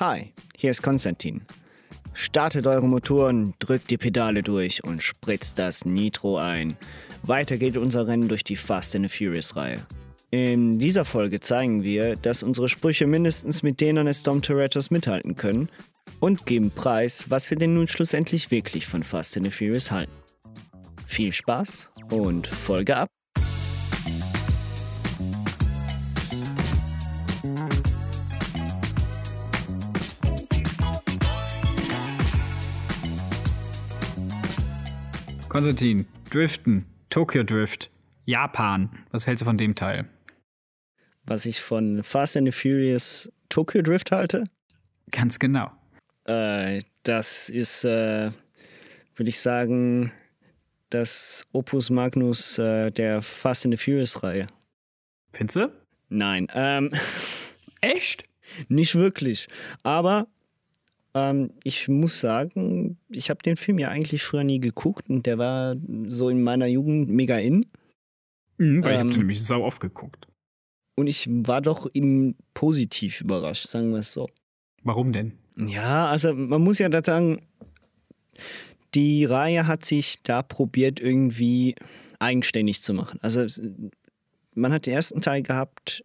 Hi, hier ist Konstantin. Startet eure Motoren, drückt die Pedale durch und spritzt das Nitro ein. Weiter geht unser Rennen durch die Fast and the Furious Reihe. In dieser Folge zeigen wir, dass unsere Sprüche mindestens mit denen Dom Torettos mithalten können und geben preis, was wir denn nun schlussendlich wirklich von Fast and the Furious halten. Viel Spaß und Folge ab! Konstantin, Driften, Tokyo Drift, Japan. Was hältst du von dem Teil? Was ich von Fast and the Furious Tokyo Drift halte? Ganz genau. Äh, das ist, äh, würde ich sagen, das Opus Magnus äh, der Fast and the Furious Reihe. Findest du? Nein. Ähm, Echt? Nicht wirklich. Aber ähm, ich muss sagen, ich habe den Film ja eigentlich früher nie geguckt und der war so in meiner Jugend mega in. Mhm, weil ähm, ich habe den nämlich sau oft geguckt. Und ich war doch im positiv überrascht, sagen wir es so. Warum denn? Ja, also man muss ja da sagen, die Reihe hat sich da probiert, irgendwie eigenständig zu machen. Also man hat den ersten Teil gehabt,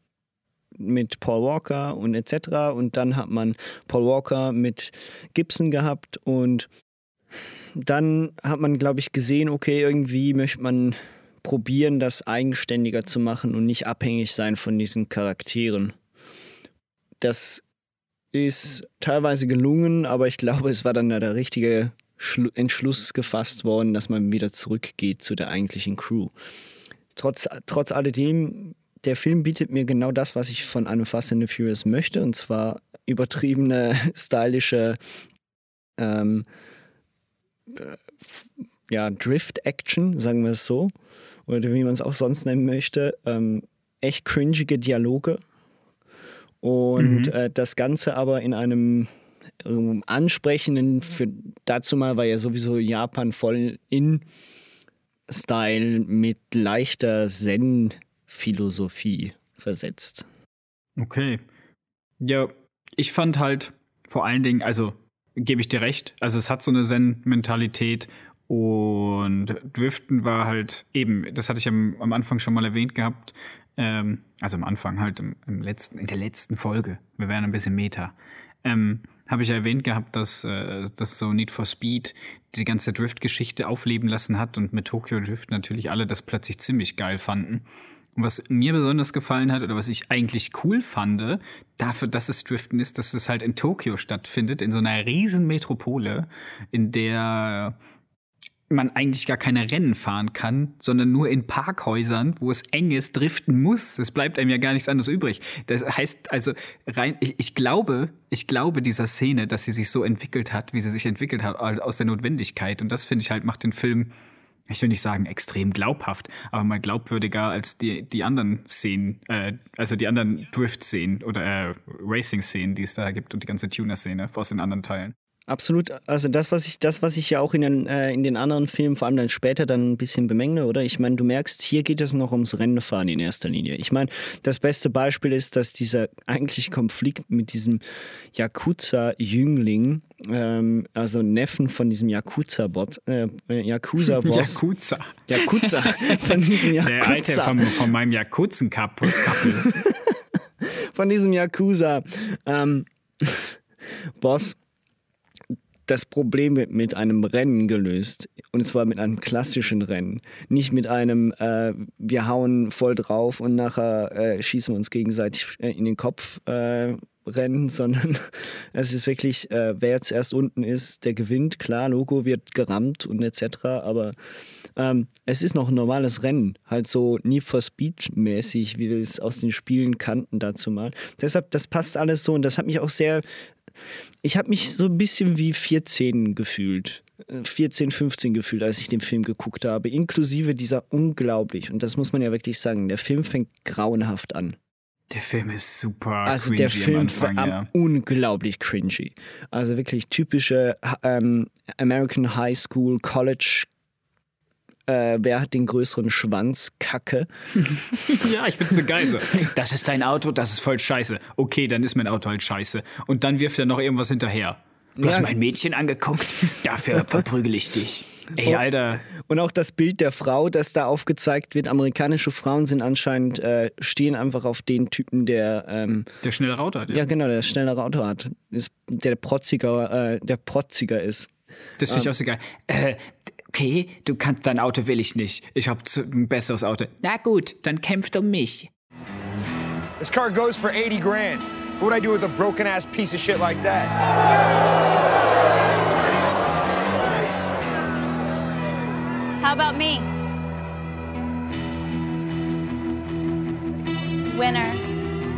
mit Paul Walker und etc. Und dann hat man Paul Walker mit Gibson gehabt und dann hat man, glaube ich, gesehen, okay, irgendwie möchte man probieren, das eigenständiger zu machen und nicht abhängig sein von diesen Charakteren. Das ist teilweise gelungen, aber ich glaube, es war dann der richtige Entschluss gefasst worden, dass man wieder zurückgeht zu der eigentlichen Crew. Trotz, trotz alledem der Film bietet mir genau das, was ich von einem Fast and the Furious möchte, und zwar übertriebene, stylische ähm, äh, ja, Drift-Action, sagen wir es so, oder wie man es auch sonst nennen möchte. Ähm, echt cringige Dialoge und mhm. äh, das Ganze aber in einem ähm, ansprechenden, für, dazu mal war ja sowieso Japan voll in Style mit leichter Zen Philosophie versetzt. Okay. Ja, ich fand halt vor allen Dingen, also gebe ich dir recht, also es hat so eine Zen-Mentalität und Driften war halt eben, das hatte ich am, am Anfang schon mal erwähnt gehabt, ähm, also am Anfang halt im, im, letzten, in der letzten Folge, wir wären ein bisschen Meta, ähm, habe ich ja erwähnt gehabt, dass, äh, dass so Need for Speed die ganze Drift-Geschichte aufleben lassen hat und mit Tokyo Drift natürlich alle das plötzlich ziemlich geil fanden. Und was mir besonders gefallen hat oder was ich eigentlich cool fand, dafür, dass es Driften ist, dass es halt in Tokio stattfindet, in so einer riesen Metropole, in der man eigentlich gar keine Rennen fahren kann, sondern nur in Parkhäusern, wo es eng ist, driften muss. Es bleibt einem ja gar nichts anderes übrig. Das heißt also rein, ich, ich glaube, ich glaube dieser Szene, dass sie sich so entwickelt hat, wie sie sich entwickelt hat, aus der Notwendigkeit. Und das finde ich halt macht den Film ich will nicht sagen extrem glaubhaft, aber mal glaubwürdiger als die, die anderen Szenen, äh, also die anderen Drift-Szenen oder äh, Racing-Szenen, die es da gibt und die ganze Tuner-Szene aus den anderen Teilen. Absolut. Also das, was ich, das, was ich ja auch in den, äh, in den anderen Filmen, vor allem dann später, dann ein bisschen bemängle, oder? Ich meine, du merkst, hier geht es noch ums Rennenfahren in erster Linie. Ich meine, das beste Beispiel ist, dass dieser eigentliche Konflikt mit diesem Yakuza-Jüngling, ähm, also Neffen von diesem Yakuza-Bot, äh, Yakuza-Boss. Yakuza. Yakuza. Von diesem Yakuza. Der Alte von, von meinem Yakuzen-Kappel. von diesem Yakuza. Ähm, Boss das Problem mit einem Rennen gelöst. Und zwar mit einem klassischen Rennen. Nicht mit einem, äh, wir hauen voll drauf und nachher äh, schießen wir uns gegenseitig äh, in den Kopf äh, Rennen, sondern es ist wirklich, äh, wer zuerst unten ist, der gewinnt. Klar, Logo wird gerammt und etc. Aber ähm, es ist noch ein normales Rennen. Halt so Need for Speed mäßig, wie wir es aus den Spielen kannten dazu mal. Deshalb, das passt alles so und das hat mich auch sehr ich habe mich so ein bisschen wie 14 gefühlt. 14, äh, 15 gefühlt, als ich den Film geguckt habe, inklusive dieser unglaublich, und das muss man ja wirklich sagen, der Film fängt grauenhaft an. Der Film ist super also der Film am Anfang, ja. unglaublich cringy. Also wirklich typische ähm, American High School College äh, wer hat den größeren Schwanz? Kacke. ja, ich find's so geil. So. Das ist dein Auto, das ist voll scheiße. Okay, dann ist mein Auto halt scheiße. Und dann wirft er noch irgendwas hinterher. Du ja. hast mein Mädchen angeguckt, dafür verprügel ich dich. Ey, Alter. Und auch das Bild der Frau, das da aufgezeigt wird. Amerikanische Frauen sind anscheinend, äh, stehen einfach auf den Typen, der. Ähm, der schnellere Auto hat, ja. Ja, genau, der schnellere Auto hat. Ist, der protziger, äh, der protziger ist. Das finde ich ähm, auch so geil. Äh, okay, du kannst dein Auto will ich nicht. Ich habe ein besseres Auto. Na gut, dann kämpft um mich. This car goes for 80 grand. What would I do with a broken ass piece of shit like that? How about me? Winner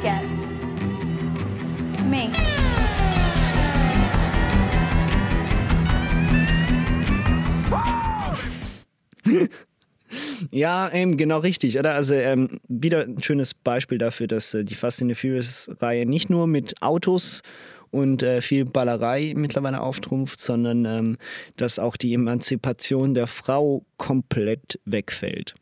gets me. Ja, ähm, genau richtig, oder? Also ähm, wieder ein schönes Beispiel dafür, dass äh, die Fast and the Furious-Reihe nicht nur mit Autos und äh, viel Ballerei mittlerweile auftrumpft, sondern ähm, dass auch die Emanzipation der Frau komplett wegfällt.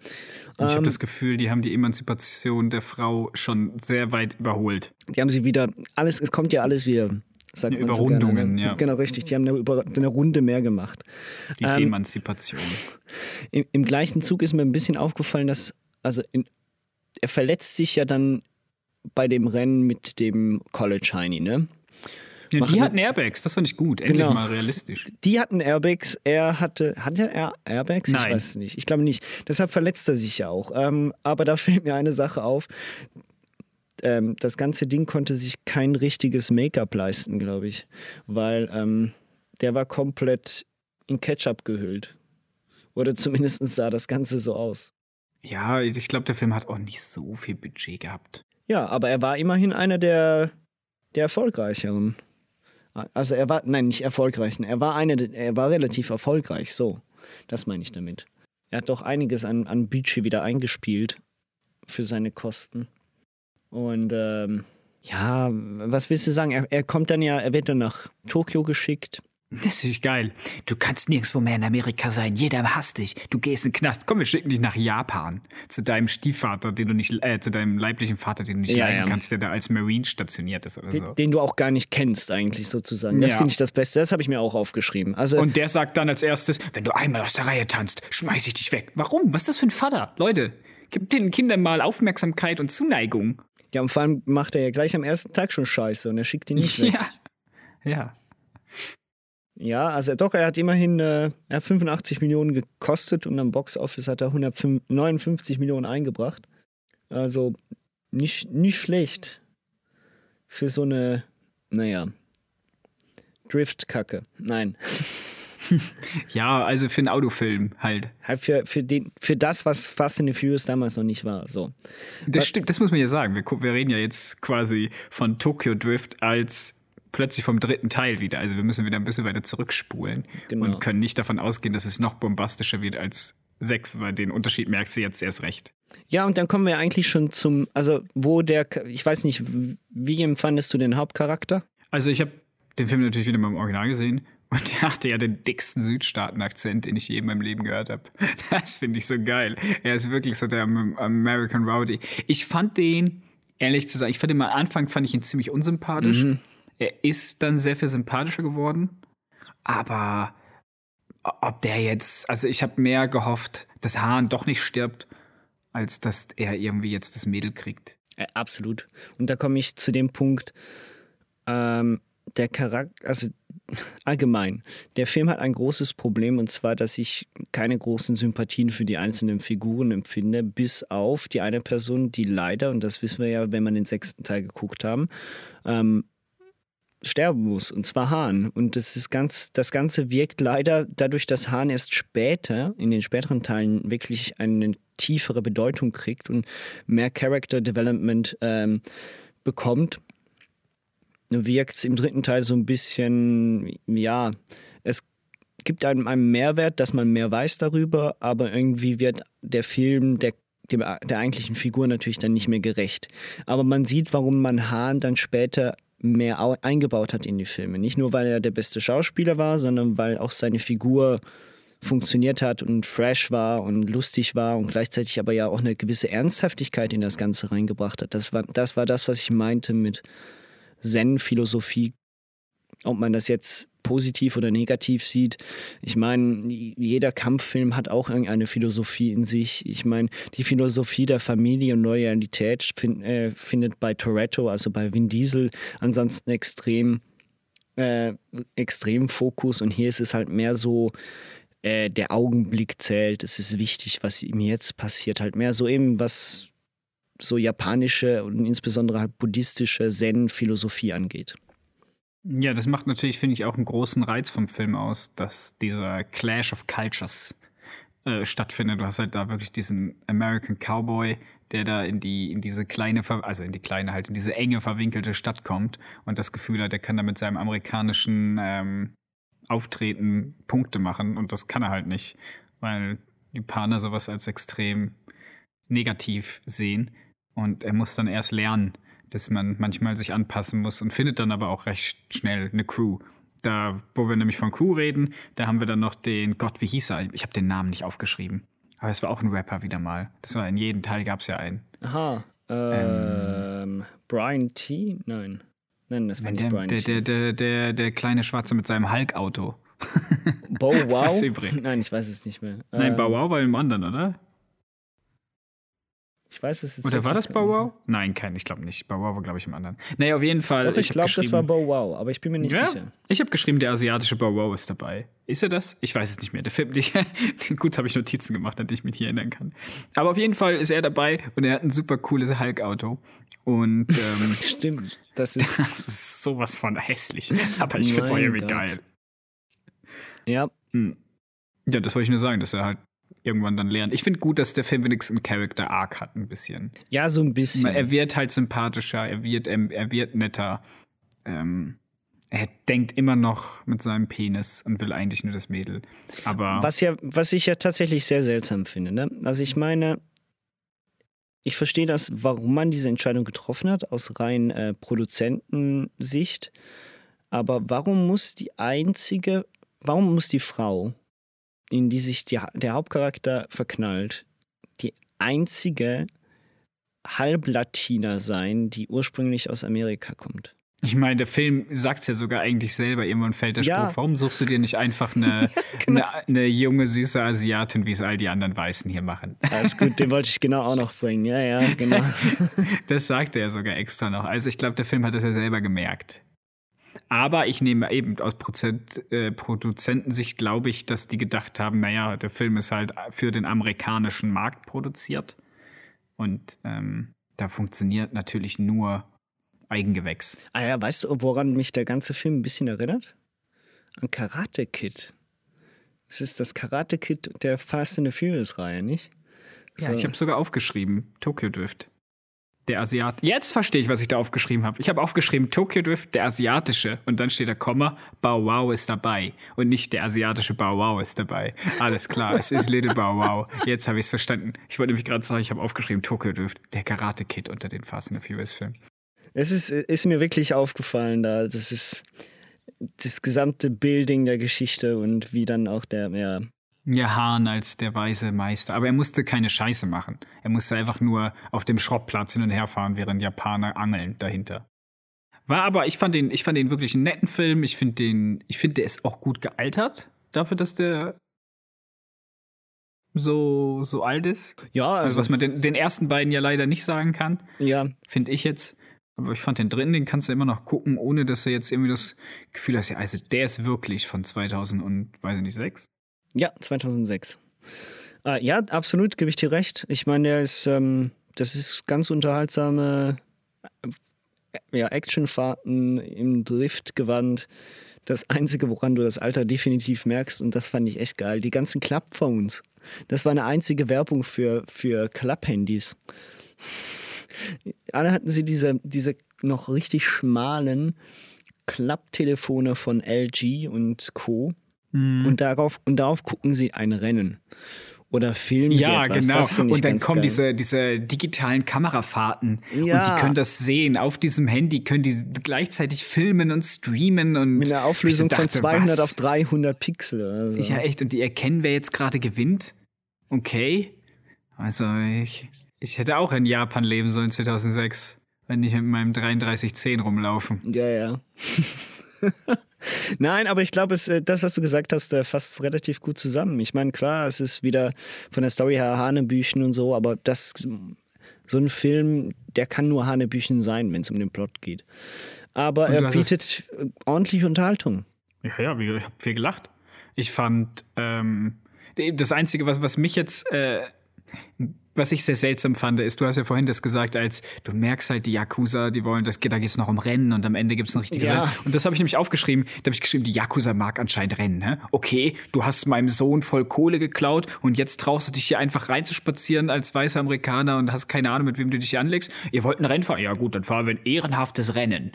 Ich habe ähm, das Gefühl, die haben die Emanzipation der Frau schon sehr weit überholt. Die haben sie wieder, alles, es kommt ja alles wieder sagt Überrundungen, so ne? ja. Genau, richtig. Die haben eine, Über eine Runde mehr gemacht. Die ähm, Demanzipation. Im, Im, gleichen Zug ist mir ein bisschen aufgefallen, dass, also in, er verletzt sich ja dann bei dem Rennen mit dem College Heini, ne? Ja, die hatten Airbags, das fand ich gut. Endlich genau. mal realistisch. Die hatten Airbags, er hatte. Hat er Airbags? Nein. Ich weiß es nicht. Ich glaube nicht. Deshalb verletzt er sich ja auch. Ähm, aber da fällt mir eine Sache auf ähm, das ganze Ding konnte sich kein richtiges Make-up leisten, glaube ich, weil ähm, der war komplett in Ketchup gehüllt. Oder zumindest sah das Ganze so aus. Ja, ich glaube, der Film hat auch nicht so viel Budget gehabt. Ja, aber er war immerhin einer der, der erfolgreicheren. Also er war, nein, nicht erfolgreichen. Er war eine, er war relativ erfolgreich, so. Das meine ich damit. Er hat doch einiges an, an Budget wieder eingespielt für seine Kosten. Und ähm, ja, was willst du sagen? Er, er kommt dann ja, er wird dann nach Tokio geschickt. Das ist geil. Du kannst nirgendwo mehr in Amerika sein. Jeder hasst dich. Du gehst in den Knast. Komm, wir schicken dich nach Japan. Zu deinem Stiefvater, den du nicht, äh, zu deinem leiblichen Vater, den du nicht ja, leiden ja. kannst, der da als Marine stationiert ist oder den, so. Den du auch gar nicht kennst, eigentlich sozusagen. Das ja. finde ich das Beste. Das habe ich mir auch aufgeschrieben. Also, Und der sagt dann als erstes: Wenn du einmal aus der Reihe tanzt, schmeiß ich dich weg. Warum? Was ist das für ein Vater? Leute, gib den Kindern mal Aufmerksamkeit und Zuneigung. Ja, und vor allem macht er ja gleich am ersten Tag schon Scheiße und er schickt ihn nicht weg. Ja. Ja. Ja, also doch, er hat immerhin äh, er hat 85 Millionen gekostet und am Boxoffice hat er 159 Millionen eingebracht. Also nicht, nicht schlecht für so eine, naja, Driftkacke. Nein. ja, also für einen Autofilm halt. Halt für, für, den, für das, was Fast and the Furious damals noch nicht war. So. Das was, stimmt, das muss man ja sagen. Wir, wir reden ja jetzt quasi von Tokyo Drift als plötzlich vom dritten Teil wieder. Also wir müssen wieder ein bisschen weiter zurückspulen genau. und können nicht davon ausgehen, dass es noch bombastischer wird als 6, weil den Unterschied merkst du jetzt erst recht. Ja, und dann kommen wir eigentlich schon zum, also wo der, ich weiß nicht, wie empfandest du den Hauptcharakter? Also ich habe den Film natürlich wieder mal im Original gesehen und der hatte ja den dicksten Südstaaten-Akzent, den ich je in meinem Leben gehört habe. Das finde ich so geil. Er ist wirklich so der American Rowdy. Ich fand den, ehrlich zu sagen, ich fand ihn am Anfang fand ich ihn ziemlich unsympathisch. Mhm. Er ist dann sehr viel sympathischer geworden. Aber ob der jetzt, also ich habe mehr gehofft, dass Hahn doch nicht stirbt, als dass er irgendwie jetzt das Mädel kriegt. Ja, absolut. Und da komme ich zu dem Punkt, ähm, der Charakter, also allgemein, der Film hat ein großes Problem und zwar, dass ich keine großen Sympathien für die einzelnen Figuren empfinde, bis auf die eine Person, die leider, und das wissen wir ja, wenn wir den sechsten Teil geguckt haben, ähm, sterben muss, und zwar Hahn. Und das, ist ganz, das Ganze wirkt leider dadurch, dass Hahn erst später, in den späteren Teilen, wirklich eine tiefere Bedeutung kriegt und mehr Character Development ähm, bekommt wirkt es im dritten Teil so ein bisschen, ja, es gibt einem einen Mehrwert, dass man mehr weiß darüber, aber irgendwie wird der Film der, dem, der eigentlichen Figur natürlich dann nicht mehr gerecht. Aber man sieht, warum man Hahn dann später mehr eingebaut hat in die Filme. Nicht nur, weil er der beste Schauspieler war, sondern weil auch seine Figur funktioniert hat und fresh war und lustig war und gleichzeitig aber ja auch eine gewisse Ernsthaftigkeit in das Ganze reingebracht hat. Das war das, war das was ich meinte mit Zen-Philosophie. Ob man das jetzt positiv oder negativ sieht. Ich meine, jeder Kampffilm hat auch irgendeine Philosophie in sich. Ich meine, die Philosophie der Familie und Loyalität find, äh, findet bei Toretto, also bei Vin Diesel, ansonsten extrem, äh, extrem Fokus. Und hier ist es halt mehr so, äh, der Augenblick zählt. Es ist wichtig, was ihm jetzt passiert. Halt mehr so eben, was so japanische und insbesondere halt buddhistische Zen-Philosophie angeht. Ja, das macht natürlich, finde ich, auch einen großen Reiz vom Film aus, dass dieser Clash of Cultures äh, stattfindet. Du hast halt da wirklich diesen American Cowboy, der da in die, in diese kleine, also in die kleine halt, in diese enge, verwinkelte Stadt kommt und das Gefühl hat, er kann da mit seinem amerikanischen ähm, Auftreten Punkte machen und das kann er halt nicht, weil die Paner sowas als extrem negativ sehen und er muss dann erst lernen, dass man manchmal sich anpassen muss und findet dann aber auch recht schnell eine Crew. Da, wo wir nämlich von Crew reden, da haben wir dann noch den Gott, wie hieß er? Ich habe den Namen nicht aufgeschrieben. Aber es war auch ein Rapper wieder mal. Das war in jedem Teil gab es ja einen. Aha. Ähm, ähm, Brian T? Nein. Nein, das war nicht der, Brian der, T. Der, der, der, der kleine Schwarze mit seinem Hulk-Auto. Bow Wow? Nein, ich weiß es nicht mehr. Nein, ähm, Bow Wow war im anderen, oder? Ich weiß es jetzt Oder war das Bow Wow? Nein, kein, ich glaube nicht. Bow Wow war, glaube ich, im anderen. Naja, auf jeden Fall. Doch, ich, ich glaube, das war Bow Wow, aber ich bin mir nicht ja, sicher. Ich habe geschrieben, der asiatische Bow Wow ist dabei. Ist er das? Ich weiß es nicht mehr. Der Film, ich, gut, habe ich Notizen gemacht, an die ich mich hier erinnern kann. Aber auf jeden Fall ist er dabei und er hat ein super cooles Hulk-Auto. Und ähm, stimmt, das ist, das ist sowas von hässlich. Aber ich finde es irgendwie geil. Ja. Hm. Ja, das wollte ich nur sagen, dass er halt irgendwann dann lernt. Ich finde gut, dass der Film wenigstens einen Character Arc hat, ein bisschen. Ja, so ein bisschen. Er wird halt sympathischer, er wird, er wird netter. Ähm, er denkt immer noch mit seinem Penis und will eigentlich nur das Mädel. Aber. Was, ja, was ich ja tatsächlich sehr seltsam finde. Ne? Also, ich meine, ich verstehe das, warum man diese Entscheidung getroffen hat, aus rein äh, Produzentensicht. Aber warum muss die einzige, warum muss die Frau in die sich die, der Hauptcharakter verknallt, die einzige Halblatina sein, die ursprünglich aus Amerika kommt. Ich meine, der Film sagt es ja sogar eigentlich selber, irgendwann fällt der Spruch, ja. warum suchst du dir nicht einfach eine, genau. eine, eine, junge, süße Asiatin, wie es all die anderen Weißen hier machen? Alles gut, den wollte ich genau auch noch bringen. Ja, ja, genau. das sagt er ja sogar extra noch. Also ich glaube, der Film hat das ja selber gemerkt. Aber ich nehme eben aus Prozent, äh, Produzentensicht, glaube ich, dass die gedacht haben, naja, der Film ist halt für den amerikanischen Markt produziert. Und ähm, da funktioniert natürlich nur Eigengewächs. Ah ja, weißt du, woran mich der ganze Film ein bisschen erinnert? An Karate Kid. Es ist das Karate Kid der Fast and the Furious Reihe, nicht? So. Ja, ich habe sogar aufgeschrieben, Tokyo Drift. Der Asiat. Jetzt verstehe ich, was ich da aufgeschrieben habe. Ich habe aufgeschrieben Tokyo Drift, der asiatische. Und dann steht da Komma, Bow Wow ist dabei. Und nicht der asiatische Bow Wow ist dabei. Alles klar, es ist Little Bow Wow. Jetzt habe ich es verstanden. Ich wollte nämlich gerade sagen, ich habe aufgeschrieben Tokyo Drift, der Karate Kid unter den Fast and Furious Filmen. Es ist, ist mir wirklich aufgefallen da. Das ist das gesamte Building der Geschichte und wie dann auch der, ja, ja, Hahn als der weise Meister. Aber er musste keine Scheiße machen. Er musste einfach nur auf dem Schrottplatz hin und her fahren, während Japaner angeln dahinter. War aber, ich fand den, ich fand den wirklich einen netten Film. Ich finde den, ich finde, der ist auch gut gealtert. Dafür, dass der so, so alt ist. Ja, also, also was man den, den ersten beiden ja leider nicht sagen kann. Ja. Finde ich jetzt. Aber ich fand den dritten, den kannst du immer noch gucken, ohne dass er jetzt irgendwie das Gefühl hast, ja, also der ist wirklich von 2000 und, weiß ich nicht, 6? Ja, 2006. Äh, ja, absolut, gebe ich dir recht. Ich meine, der ist, ähm, das ist ganz unterhaltsame äh, ja, Actionfahrten im Driftgewand. Das Einzige, woran du das Alter definitiv merkst, und das fand ich echt geil, die ganzen Club-Phones. Das war eine einzige Werbung für, für Club-Handys. Alle hatten sie diese, diese noch richtig schmalen Klapptelefone von LG und Co. Mhm. Und, darauf, und darauf gucken sie ein Rennen. oder filmen ja, sie etwas. genau. Das find ich und dann kommen geil. diese, diese digitalen Kamerafahrten Ja. und die können das sehen. Auf diesem Handy können die gleichzeitig filmen und streamen und mit einer Auflösung so von dachte, 200 was? auf 300 Pixel. Oder so. Ja, echt. Und die erkennen, wer jetzt gerade gewinnt. Okay. Also, ich, ich hätte auch in Japan leben sollen 2006, wenn ich mit meinem 3310 rumlaufen. Ja, ja. Nein, aber ich glaube, äh, das, was du gesagt hast, äh, fasst es relativ gut zusammen. Ich meine, klar, es ist wieder von der Story her Hanebüchen und so, aber das, so ein Film, der kann nur Hanebüchen sein, wenn es um den Plot geht. Aber er bietet ordentliche Unterhaltung. Ja, ja, ich habe viel gelacht. Ich fand, ähm, das Einzige, was, was mich jetzt, äh, was ich sehr seltsam fand, ist, du hast ja vorhin das gesagt, als du merkst halt, die Yakuza, die wollen, das, da geht es noch um Rennen und am Ende gibt es ein richtiges Ja. Rennen. Und das habe ich nämlich aufgeschrieben. Da habe ich geschrieben, die Yakuza mag anscheinend Rennen. Ne? Okay, du hast meinem Sohn voll Kohle geklaut und jetzt traust du dich hier einfach reinzuspazieren als weißer Amerikaner und hast keine Ahnung, mit wem du dich hier anlegst. Ihr wollt ein Rennen fahren? Ja gut, dann fahren wir ein ehrenhaftes Rennen.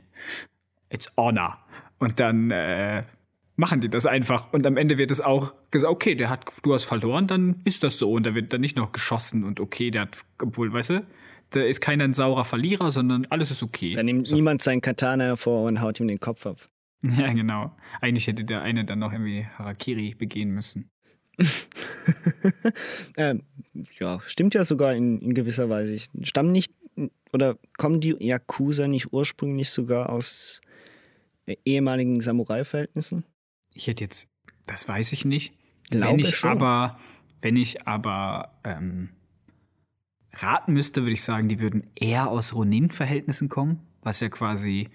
It's honor. Und dann äh, machen die das einfach. Und am Ende wird es auch gesagt, okay, der hat, du hast verloren, dann ist das so. Und da wird dann nicht noch geschossen und okay, der hat, obwohl, weißt du, da ist keiner ein saurer Verlierer, sondern alles ist okay. Da nimmt So- niemand seinen Katana hervor und haut ihm den Kopf ab. Ja, genau. Eigentlich hätte der eine dann noch irgendwie Harakiri begehen müssen. Ähm, ja, stimmt ja sogar in, in gewisser Weise. Stammen nicht, oder kommen die Yakuza nicht ursprünglich sogar aus äh, ehemaligen Samurai-Verhältnissen? Ich hätte jetzt, das weiß ich nicht. Glaube wenn ich schon. aber, wenn ich aber ähm, raten müsste, würde ich sagen, die würden eher aus Ronin-Verhältnissen kommen, was ja quasi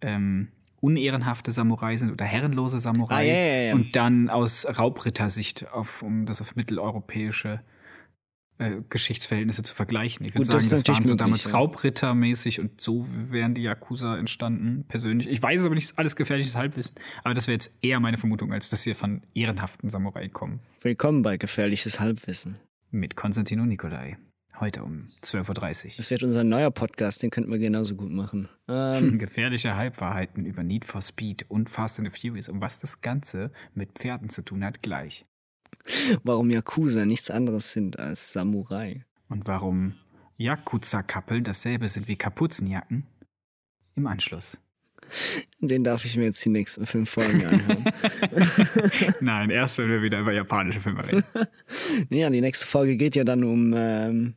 ähm, unehrenhafte Samurai sind oder herrenlose Samurai. Ah, ja, ja, ja. Und dann aus Raubrittersicht, auf, um das auf mitteleuropäische äh, Geschichtsverhältnisse zu vergleichen. Ich würde das sagen, ist das, waren so damals ja. Raubrittermäßig und so wären die Yakuza entstanden, persönlich. Ich weiß aber nicht, alles gefährliches Halbwissen, aber das wäre jetzt eher meine Vermutung, als dass sie von ehrenhaften Samurai kommen. Willkommen bei Gefährliches Halbwissen. Mit Konstantin und Nikolai. Heute um 12.30 Uhr. Das wird unser neuer Podcast, den könnten wir genauso gut machen. Ähm, Gefährliche Halbwahrheiten über Need for Speed und Fast and the Furious und was das Ganze mit Pferden zu tun hat, gleich. Warum Yakuza nichts anderes sind als Samurai. Und warum Yakuza-Kappeln dasselbe sind wie Kapuzenjacken? Im Anschluss. Den darf ich mir jetzt die nächsten fünf Folgen anhören. Nein, erst wenn wir wieder über japanische Filme reden. ja, die nächste Folge geht ja dann um ähm,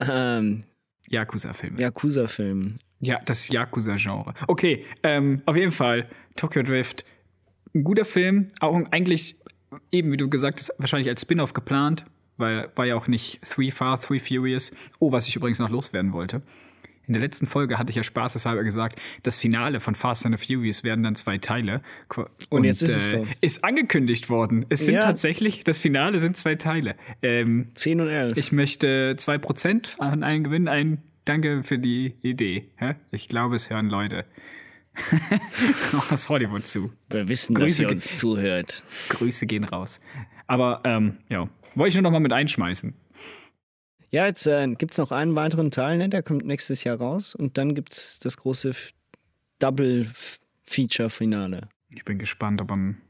ähm, Yakuza-Filme. Yakuza-Filme. Ja, das Yakuza-Genre. Okay, ähm, auf jeden Fall Tokyo Drift. Ein guter Film, auch eigentlich eben, wie du gesagt hast, wahrscheinlich als Spin-off geplant, weil war ja auch nicht Three Far, Three Furious. Oh, was ich übrigens noch loswerden wollte. In der letzten Folge hatte ich ja spaßeshalber gesagt, das Finale von Fast and the Furious werden dann zwei Teile. Qu- Und jetzt ist es so. Ist angekündigt worden. Es sind Ja. tatsächlich, das Finale sind zwei Teile. Ähm, 10 und 11. ich möchte 2% an allen gewinnen. Ein Danke für die Idee. Ich glaube, es hören Leute aus Hollywood zu. wir wissen, Grüße dass ihr uns zuhört. Grüße gehen raus. Aber ähm, ja, wollte ich nur noch mal mit einschmeißen. Ja, jetzt äh, gibt es noch einen weiteren Teil, ne? der kommt nächstes Jahr raus. Und dann gibt es das große Double-Feature-Finale. Ich bin gespannt, ob, am-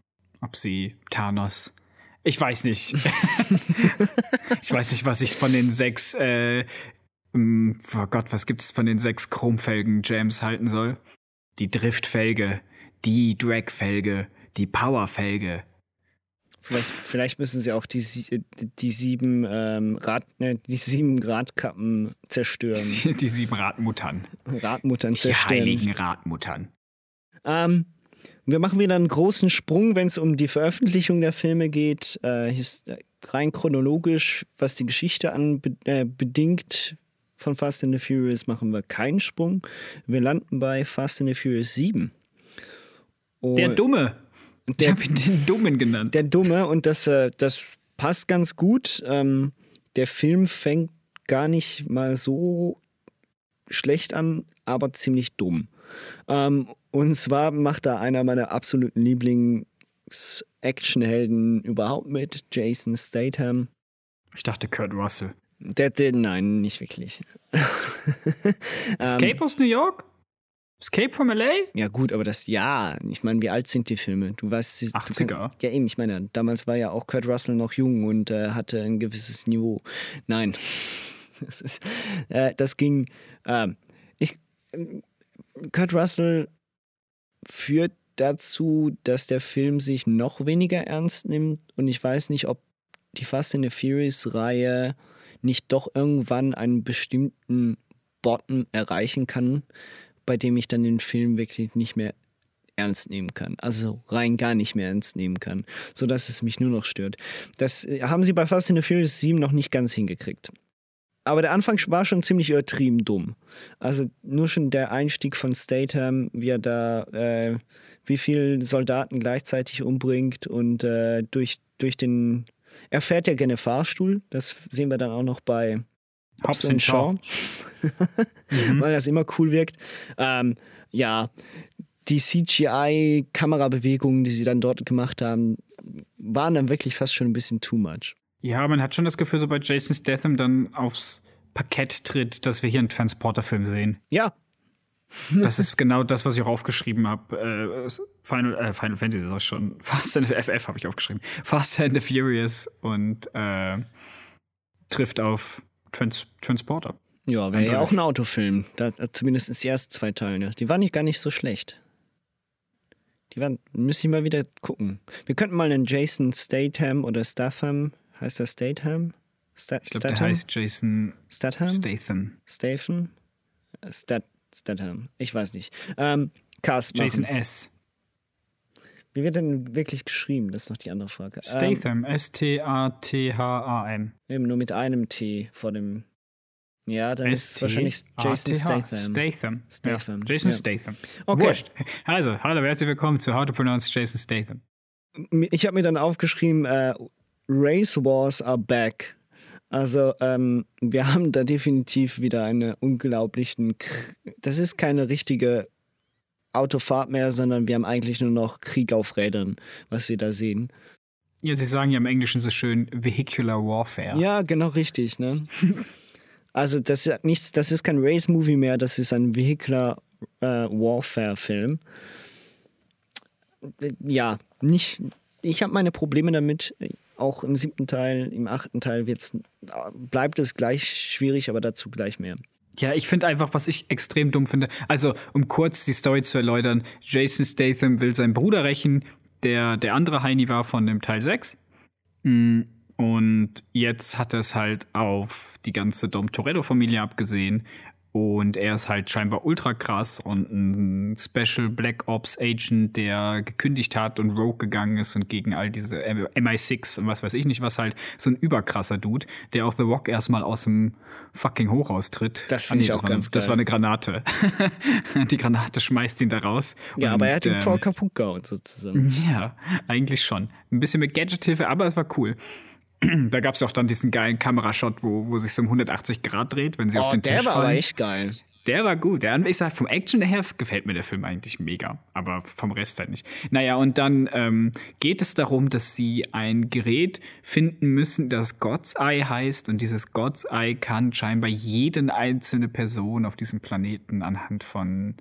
ob sie Thanos. Ich weiß nicht. ich weiß nicht, was ich von den sechs. Äh, oh Gott, was gibt's von den sechs Chromfelgen-Jams halten soll? Die Driftfelge, die Dragfelge, die Powerfelge. Vielleicht, vielleicht müssen sie auch die, die sieben ähm, Rad, ne, die sieben Radkappen zerstören. Die sieben Radmuttern. Radmuttern Die zerstören. heiligen Radmuttern. Ähm, wir machen wieder einen großen Sprung, wenn es um die Veröffentlichung der Filme geht. Äh, rein chronologisch, was die Geschichte an äh, bedingt von Fast and the Furious, machen wir keinen Sprung. Wir landen bei Fast and the Furious 7. Und Der Dumme. ich der, habe ihn den Dummen genannt. der Dumme und das, äh, das passt ganz gut. Ähm, der Film fängt gar nicht mal so schlecht an, aber ziemlich dumm. Ähm, und zwar macht da einer meiner absoluten Lieblings-Actionhelden überhaupt mit, Jason Statham. ich dachte Kurt Russell. Der, der, nein, nicht wirklich. Ähm, Escape aus New York? Escape from LA? Ja, gut, aber das ja. Ich meine, wie alt sind die Filme? Du weißt, sie, 80er. Du kann, ja, eben, ich meine, damals war ja auch Kurt Russell noch jung und äh, hatte ein gewisses Niveau. Nein. Das, ist, äh, das ging. Äh, ich, Kurt Russell führt dazu, dass der Film sich noch weniger ernst nimmt und ich weiß nicht, ob die Fast and the Furious-Reihe nicht doch irgendwann einen bestimmten Bottom erreichen kann, bei dem ich dann den Film wirklich nicht mehr ernst nehmen kann. Also rein gar nicht mehr ernst nehmen kann, sodass es mich nur noch stört. Das äh, haben sie bei Fast and the Furious 7 noch nicht ganz hingekriegt. Aber der Anfang war schon ziemlich übertrieben dumm. Also nur schon der Einstieg von Statham, wie er da, äh, wie viele Soldaten gleichzeitig umbringt und äh, durch, durch den er fährt ja gerne Fahrstuhl. Das sehen wir dann auch noch bei Hobbs und Shaw. mhm. Weil das immer cool wirkt. Ähm, ja, die CGI-Kamerabewegungen, die sie dann dort gemacht haben, waren dann wirklich fast schon ein bisschen too much. Ja, man hat schon das Gefühl, sobald Jason Statham dann aufs Parkett tritt, dass wir hier einen Transporter-Film sehen. Ja, das ist genau das, was ich auch aufgeschrieben habe. Äh, Final, äh, Final Fantasy ist auch schon. Fast and the FF habe ich aufgeschrieben. Fast and the Furious und äh, trifft auf Trans Transporter. Ja, wäre ja auch ein Autofilm. Da, zumindest die ersten zwei Teile. Die waren nicht gar nicht so schlecht. Die waren, müsste ich mal wieder gucken. Wir könnten mal einen Jason Statham oder Statham, heißt das Statham? Sta ich glaube, der heißt Jason Statham? Statham. Statham? Stat Statham. Ich weiß nicht. Ähm, Cast Jason machen. S. Wie wird denn wirklich geschrieben? Das ist noch die andere Frage. Statham. Ähm, S-T-A-T-H-A-M. Eben nur mit einem T vor dem. Ja, dann ist es wahrscheinlich Jason Statham. Statham. Statham. Ja. Jason ja. Statham. Okay. Wurscht. Also, hallo, herzlich willkommen zu How to Pronounce Jason Statham. Ich habe mir dann aufgeschrieben, uh, Race Wars are back. Also ähm, wir haben da definitiv wieder eine unglaublichen, das ist keine richtige Autofahrt mehr, sondern wir haben eigentlich nur noch Krieg auf Rädern, was wir da sehen. Ja, sie sagen ja im Englischen so schön Vehicular Warfare. Ja, genau richtig, ne? also das ist nichts, das ist kein Race-Movie mehr, das ist ein Vehicular äh, Warfare-Film. Ja, nicht. Ich habe meine Probleme damit auch im siebten Teil, im achten Teil wird's, bleibt es gleich schwierig, aber dazu gleich mehr. Ja, ich finde einfach, was ich extrem dumm finde. Also, um kurz die Story zu erläutern: Jason Statham will seinen Bruder rächen, der der andere Heini war von dem Teil 6. Mm, und jetzt hat er es halt auf die ganze Dom Toretto-Familie abgesehen und er ist halt scheinbar ultra krass und ein Special Black Ops Agent, der gekündigt hat und Rogue gegangen ist und gegen all diese MI6 und was weiß ich nicht was halt, so ein überkrasser Dude, der auch The Rock erstmal aus dem fucking Hochhaus tritt. Das finde ah, nee, ich auch ganz geil. Das war eine Granate. Die Granate schmeißt ihn da raus. Ja, und, aber er hat ihn ähm, voll kaputt gehauen sozusagen. Ja, eigentlich schon. Ein bisschen mit Gadget-Hilfe, aber es war cool da gab es auch dann diesen geilen Kamerashot, wo, wo sich so um 180 Grad dreht, wenn sie oh, auf den Tisch der war fallen. aber echt geil. Der war gut. Der, ich sag, vom Action her gefällt mir der Film eigentlich mega, aber vom Rest halt nicht. Naja, und dann ähm, geht es darum, dass sie ein Gerät finden müssen, das God's Eye heißt. Und dieses God's Eye kann scheinbar jeden einzelne Person auf diesem Planeten anhand von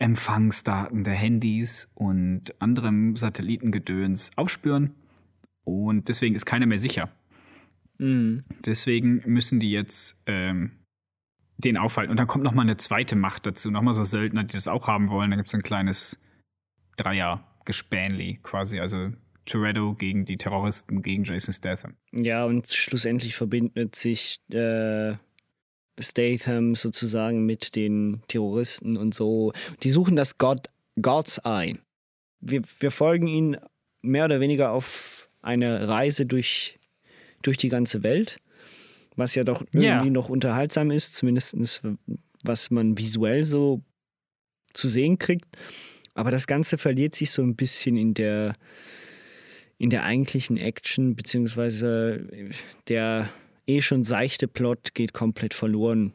Empfangsdaten der Handys und anderem Satellitengedöns aufspüren und deswegen ist keiner mehr sicher. Mhm. Deswegen müssen die jetzt ähm, den aufhalten. Und dann kommt noch mal eine zweite Macht dazu. Noch mal so Söldner, die das auch haben wollen. Da gibt es ein kleines Dreier-Gespänli quasi. Also Toretto gegen die Terroristen, gegen Jason Statham. Ja, und schlussendlich verbindet sich äh, Statham sozusagen mit den Terroristen und so. Die suchen das God, God's Eye. Wir, wir folgen ihnen mehr oder weniger auf eine Reise durch, durch die ganze Welt, was ja doch irgendwie yeah. noch unterhaltsam ist, zumindest was man visuell so zu sehen kriegt. Aber das Ganze verliert sich so ein bisschen in der, in der eigentlichen Action, beziehungsweise der eh schon seichte Plot geht komplett verloren,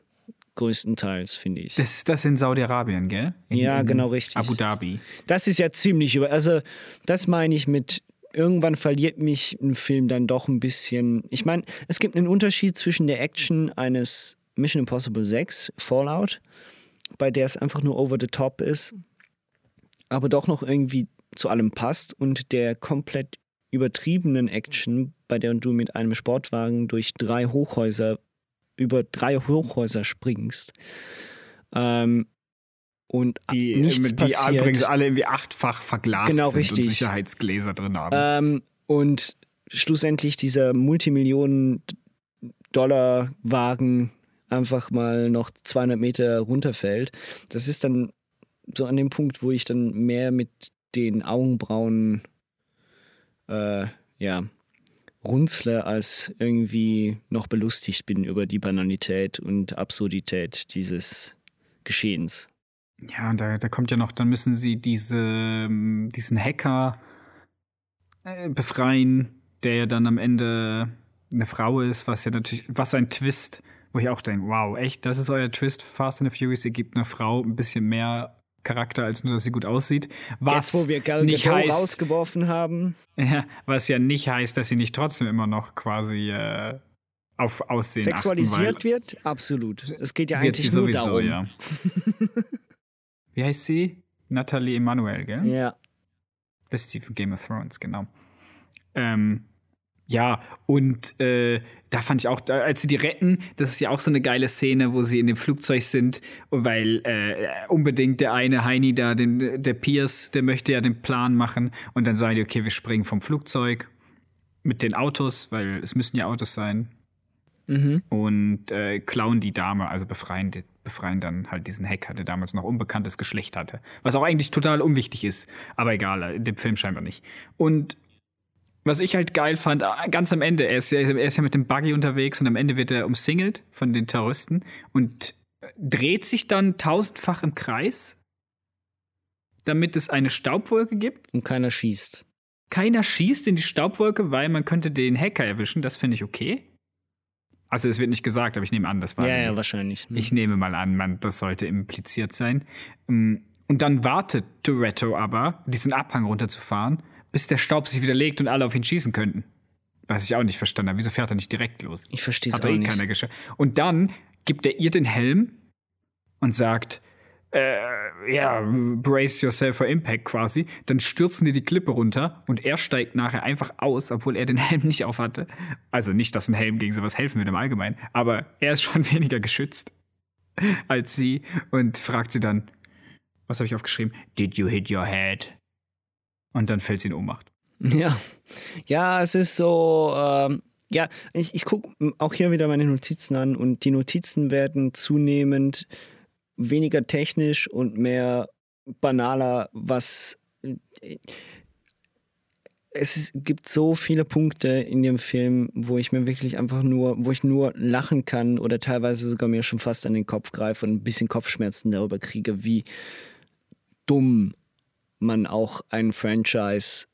größtenteils, finde ich. Das ist das in Saudi-Arabien, gell? In, ja, genau richtig. Abu Dhabi. Das ist ja ziemlich über. Also, das meine ich mit irgendwann verliert mich ein Film dann doch ein bisschen. Ich meine, es gibt einen Unterschied zwischen der Action eines Mission Impossible 6, Fallout, bei der es einfach nur over the top ist, aber doch noch irgendwie zu allem passt und der komplett übertriebenen Action, bei der du mit einem Sportwagen durch drei Hochhäuser, über drei Hochhäuser springst. Ähm, und die, nichts die passiert. übrigens alle irgendwie achtfach verglast Genau, sind richtig. und Sicherheitsgläser drin haben. Ähm, und schlussendlich dieser Multimillionen-Dollar-Wagen einfach mal noch 200 Meter runterfällt. Das ist dann so an dem Punkt, wo ich dann mehr mit den Augenbrauen äh, ja, runzle, als irgendwie noch belustigt bin über die Banalität und Absurdität dieses Geschehens. Ja, da, da kommt ja noch, dann müssen sie diese, ähm, diesen Hacker äh, befreien, der ja dann am Ende eine Frau ist, was ja natürlich, was ein Twist, wo ich auch denke, wow, echt, das ist euer Twist, Fast and the Furious, ihr gebt einer Frau ein bisschen mehr Charakter, als nur, dass sie gut aussieht. Was Jetzt, wo wir Gal nicht heißt, rausgeworfen haben. ja, was ja nicht heißt, dass sie nicht trotzdem immer noch quasi äh, auf Aussehen Sexualisiert achten, wird? Absolut. Es geht ja weil wird sie eigentlich nur sowieso, darum. ja. Wie heißt sie? Natalie Emanuel, gell? Ja. Das ist die von Game of Thrones, genau. Ähm, ja, und äh, da fand ich auch, als sie die retten, das ist ja auch so eine geile Szene, wo sie in dem Flugzeug sind, weil äh, unbedingt der eine Heini da, den, der Pierce, der möchte ja den Plan machen und dann sagen die, okay, wir springen vom Flugzeug mit den Autos, weil es müssen ja Autos sein, Mhm. und äh, klauen die Dame, also befreien, die, befreien dann halt diesen Hacker, der damals noch unbekanntes Geschlecht hatte. Was auch eigentlich total unwichtig ist, aber egal, in dem Film scheinbar nicht. Und was ich halt geil fand, äh, ganz am Ende, er ist, ja, er ist ja mit dem Buggy unterwegs und am Ende wird er umsingelt von den Terroristen und dreht sich dann tausendfach im Kreis, damit es eine Staubwolke gibt. Und keiner schießt. Keiner schießt in die Staubwolke, weil man könnte den Hacker erwischen. Das finde ich okay. Also es wird nicht gesagt, aber ich nehme an, das war Ja, ja, wahrscheinlich. ich nehme mal an, man, das sollte impliziert sein. Mm, Und dann wartet Toretto aber, diesen Abhang runterzufahren, bis der Staub sich wieder legt und alle auf ihn schießen könnten. Was ich auch nicht verstanden habe. Wieso fährt er nicht direkt los? Ich verstehe es Hat auch eh nicht. keiner geschafft. Und dann gibt er ihr den Helm und sagt, äh, ja, brace yourself for impact quasi. Dann stürzen die die Klippe runter und er steigt nachher einfach aus, obwohl er den Helm nicht aufhatte. Also nicht, dass ein Helm gegen sowas helfen würde im Allgemeinen, aber er ist schon weniger geschützt als sie und fragt sie dann, was habe ich aufgeschrieben? Did you hit your head? Und dann fällt sie in Ohnmacht. Ja, ja, es ist so. Ähm, ja, ich, ich gucke auch hier wieder meine Notizen an und die Notizen werden zunehmend weniger technisch und mehr banaler, was. äh, Es gibt so viele Punkte in dem Film, wo ich mir wirklich einfach nur, wo ich nur lachen kann oder teilweise sogar mir schon fast an den Kopf greife und ein bisschen Kopfschmerzen darüber kriege, wie dumm man auch ein Franchise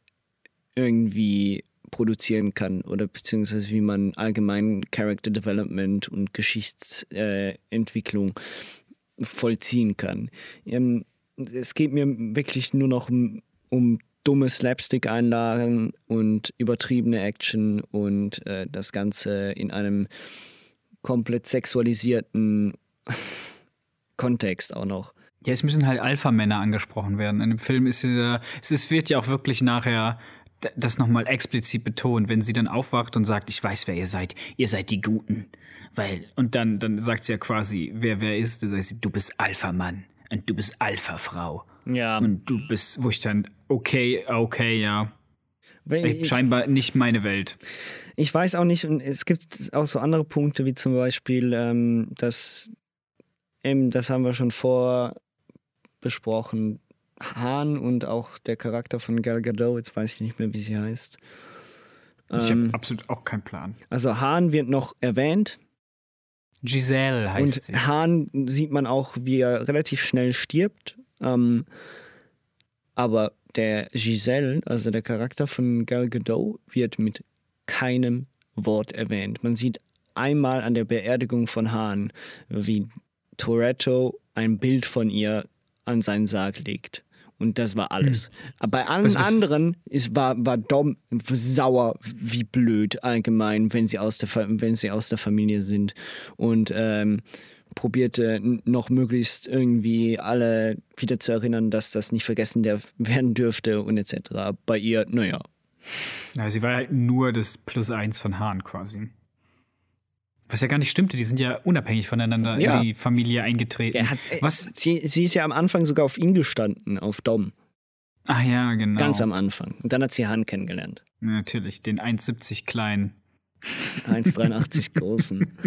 irgendwie produzieren kann oder beziehungsweise wie man allgemein Character Development und Geschichtsentwicklung äh, vollziehen kann. Ähm, es geht mir wirklich nur noch um, um dumme Slapstick-Einlagen und übertriebene Action und äh, das Ganze in einem komplett sexualisierten Kontext auch noch. Ja, es müssen halt Alpha-Männer angesprochen werden. In dem Film ist ja, es ist, wird ja auch wirklich nachher das nochmal explizit betont, wenn sie dann aufwacht und sagt, ich weiß, wer ihr seid. Ihr seid die Guten. Weil, und dann, dann sagt sie ja quasi, wer wer ist. Dann sagt sie, du bist Alpha-Mann und du bist Alpha-Frau. Ja, Und du bist, wo ich dann, okay, okay, ja. ich- Scheinbar nicht meine Welt. Ich weiß auch nicht, und es gibt auch so andere Punkte, wie zum Beispiel, ähm, dass, eben, das haben wir schon vor besprochen, Hahn und auch der Charakter von Gal Gadot, jetzt weiß ich nicht mehr, wie sie heißt. Ich Ähm, habe absolut auch keinen Plan. also Hahn wird noch erwähnt Giselle heißt und sie. Hahn sieht man auch, wie er relativ schnell stirbt. Ähm, aber der Giselle, also der Charakter von Gal Gadot, wird mit keinem Wort erwähnt. Man sieht einmal an der Beerdigung von Hahn, wie Toretto ein Bild von ihr an seinen Sarg legt. Und das war alles. Aber bei allen Was- was- anderen ist, war, war Dom sauer wie blöd allgemein, wenn sie aus der, wenn sie aus der Familie sind. Und ähm, probierte noch möglichst irgendwie alle wieder zu erinnern, dass das nicht vergessen werden dürfte und etc. Bei ihr, naja. Ja, sie war halt nur das Plus eins von Hahn quasi. Was ja gar nicht stimmte, die sind ja unabhängig voneinander ja. in die Familie eingetreten. Hat, äh, Was? Sie, sie, ist ja am Anfang sogar auf ihn gestanden, auf Dom. Ach ja, genau. Ganz am Anfang. Und dann hat sie Hahn kennengelernt. Ja, natürlich, den 1,70 kleinen. 1,83 großen.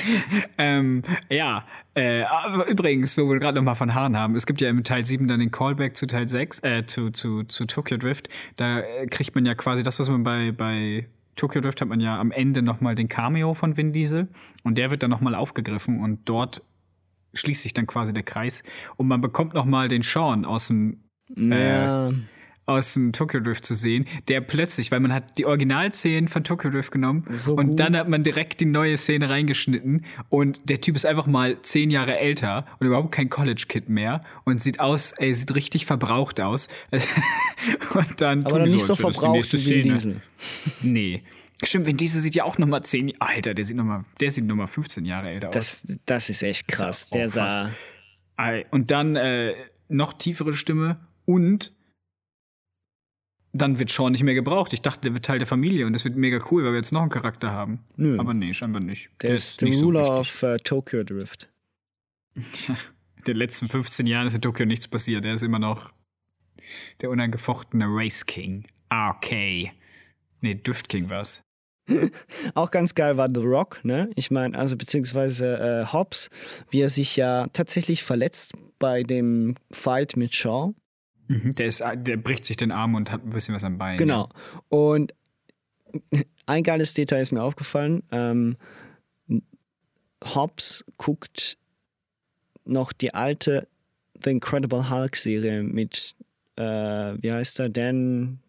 ähm, ja, äh, übrigens, wo wir gerade nochmal von Haaren haben, es gibt ja im Teil 7 dann den Callback zu Teil 6, äh, zu, zu, zu Tokyo Drift. Da äh, kriegt man ja quasi das, was man bei, bei Tokyo Drift hat man ja am Ende nochmal den Cameo von Vin Diesel und der wird dann nochmal aufgegriffen und dort schließt sich dann quasi der Kreis und man bekommt nochmal den Sean aus dem ja. Aus dem Tokyo Drift zu sehen, der plötzlich, weil man hat die Originalszenen von Tokyo Drift genommen so und gut. dann hat man direkt die neue Szene reingeschnitten und der Typ ist einfach mal zehn Jahre älter und überhaupt kein College-Kid mehr und sieht aus, ey, sieht richtig verbraucht aus. und dann Aber dann nicht so verbraucht wie Vin Diesel. Nee. Stimmt, Vin Diesel sieht ja auch noch mal zehn Alter, der sieht noch mal, der sieht noch mal 15 Jahre älter das, aus. Das ist echt krass. Ist der sah. Und dann äh, noch tiefere Stimme und dann wird Sean nicht mehr gebraucht. Ich dachte, der wird Teil der Familie und das wird mega cool, weil wir jetzt noch einen Charakter haben. Nö. Aber nee, scheinbar nicht. Der, der ist der Ruler so of uh, Tokyo Drift. in den letzten 15 Jahren ist in Tokyo nichts passiert. Er ist immer noch der unangefochtene Race King. RK. Nee, Drift King war's. Auch ganz geil war The Rock, ne? Ich meine, also beziehungsweise äh, Hobbs, wie er sich ja tatsächlich verletzt bei dem Fight mit Shaw. Mhm, der, ist, der bricht sich den Arm und hat ein bisschen was am Bein. Genau. Und ein geiles Detail ist mir aufgefallen. Ähm, Hobbs guckt noch die alte The Incredible Hulk Serie mit, äh, wie heißt er, Dan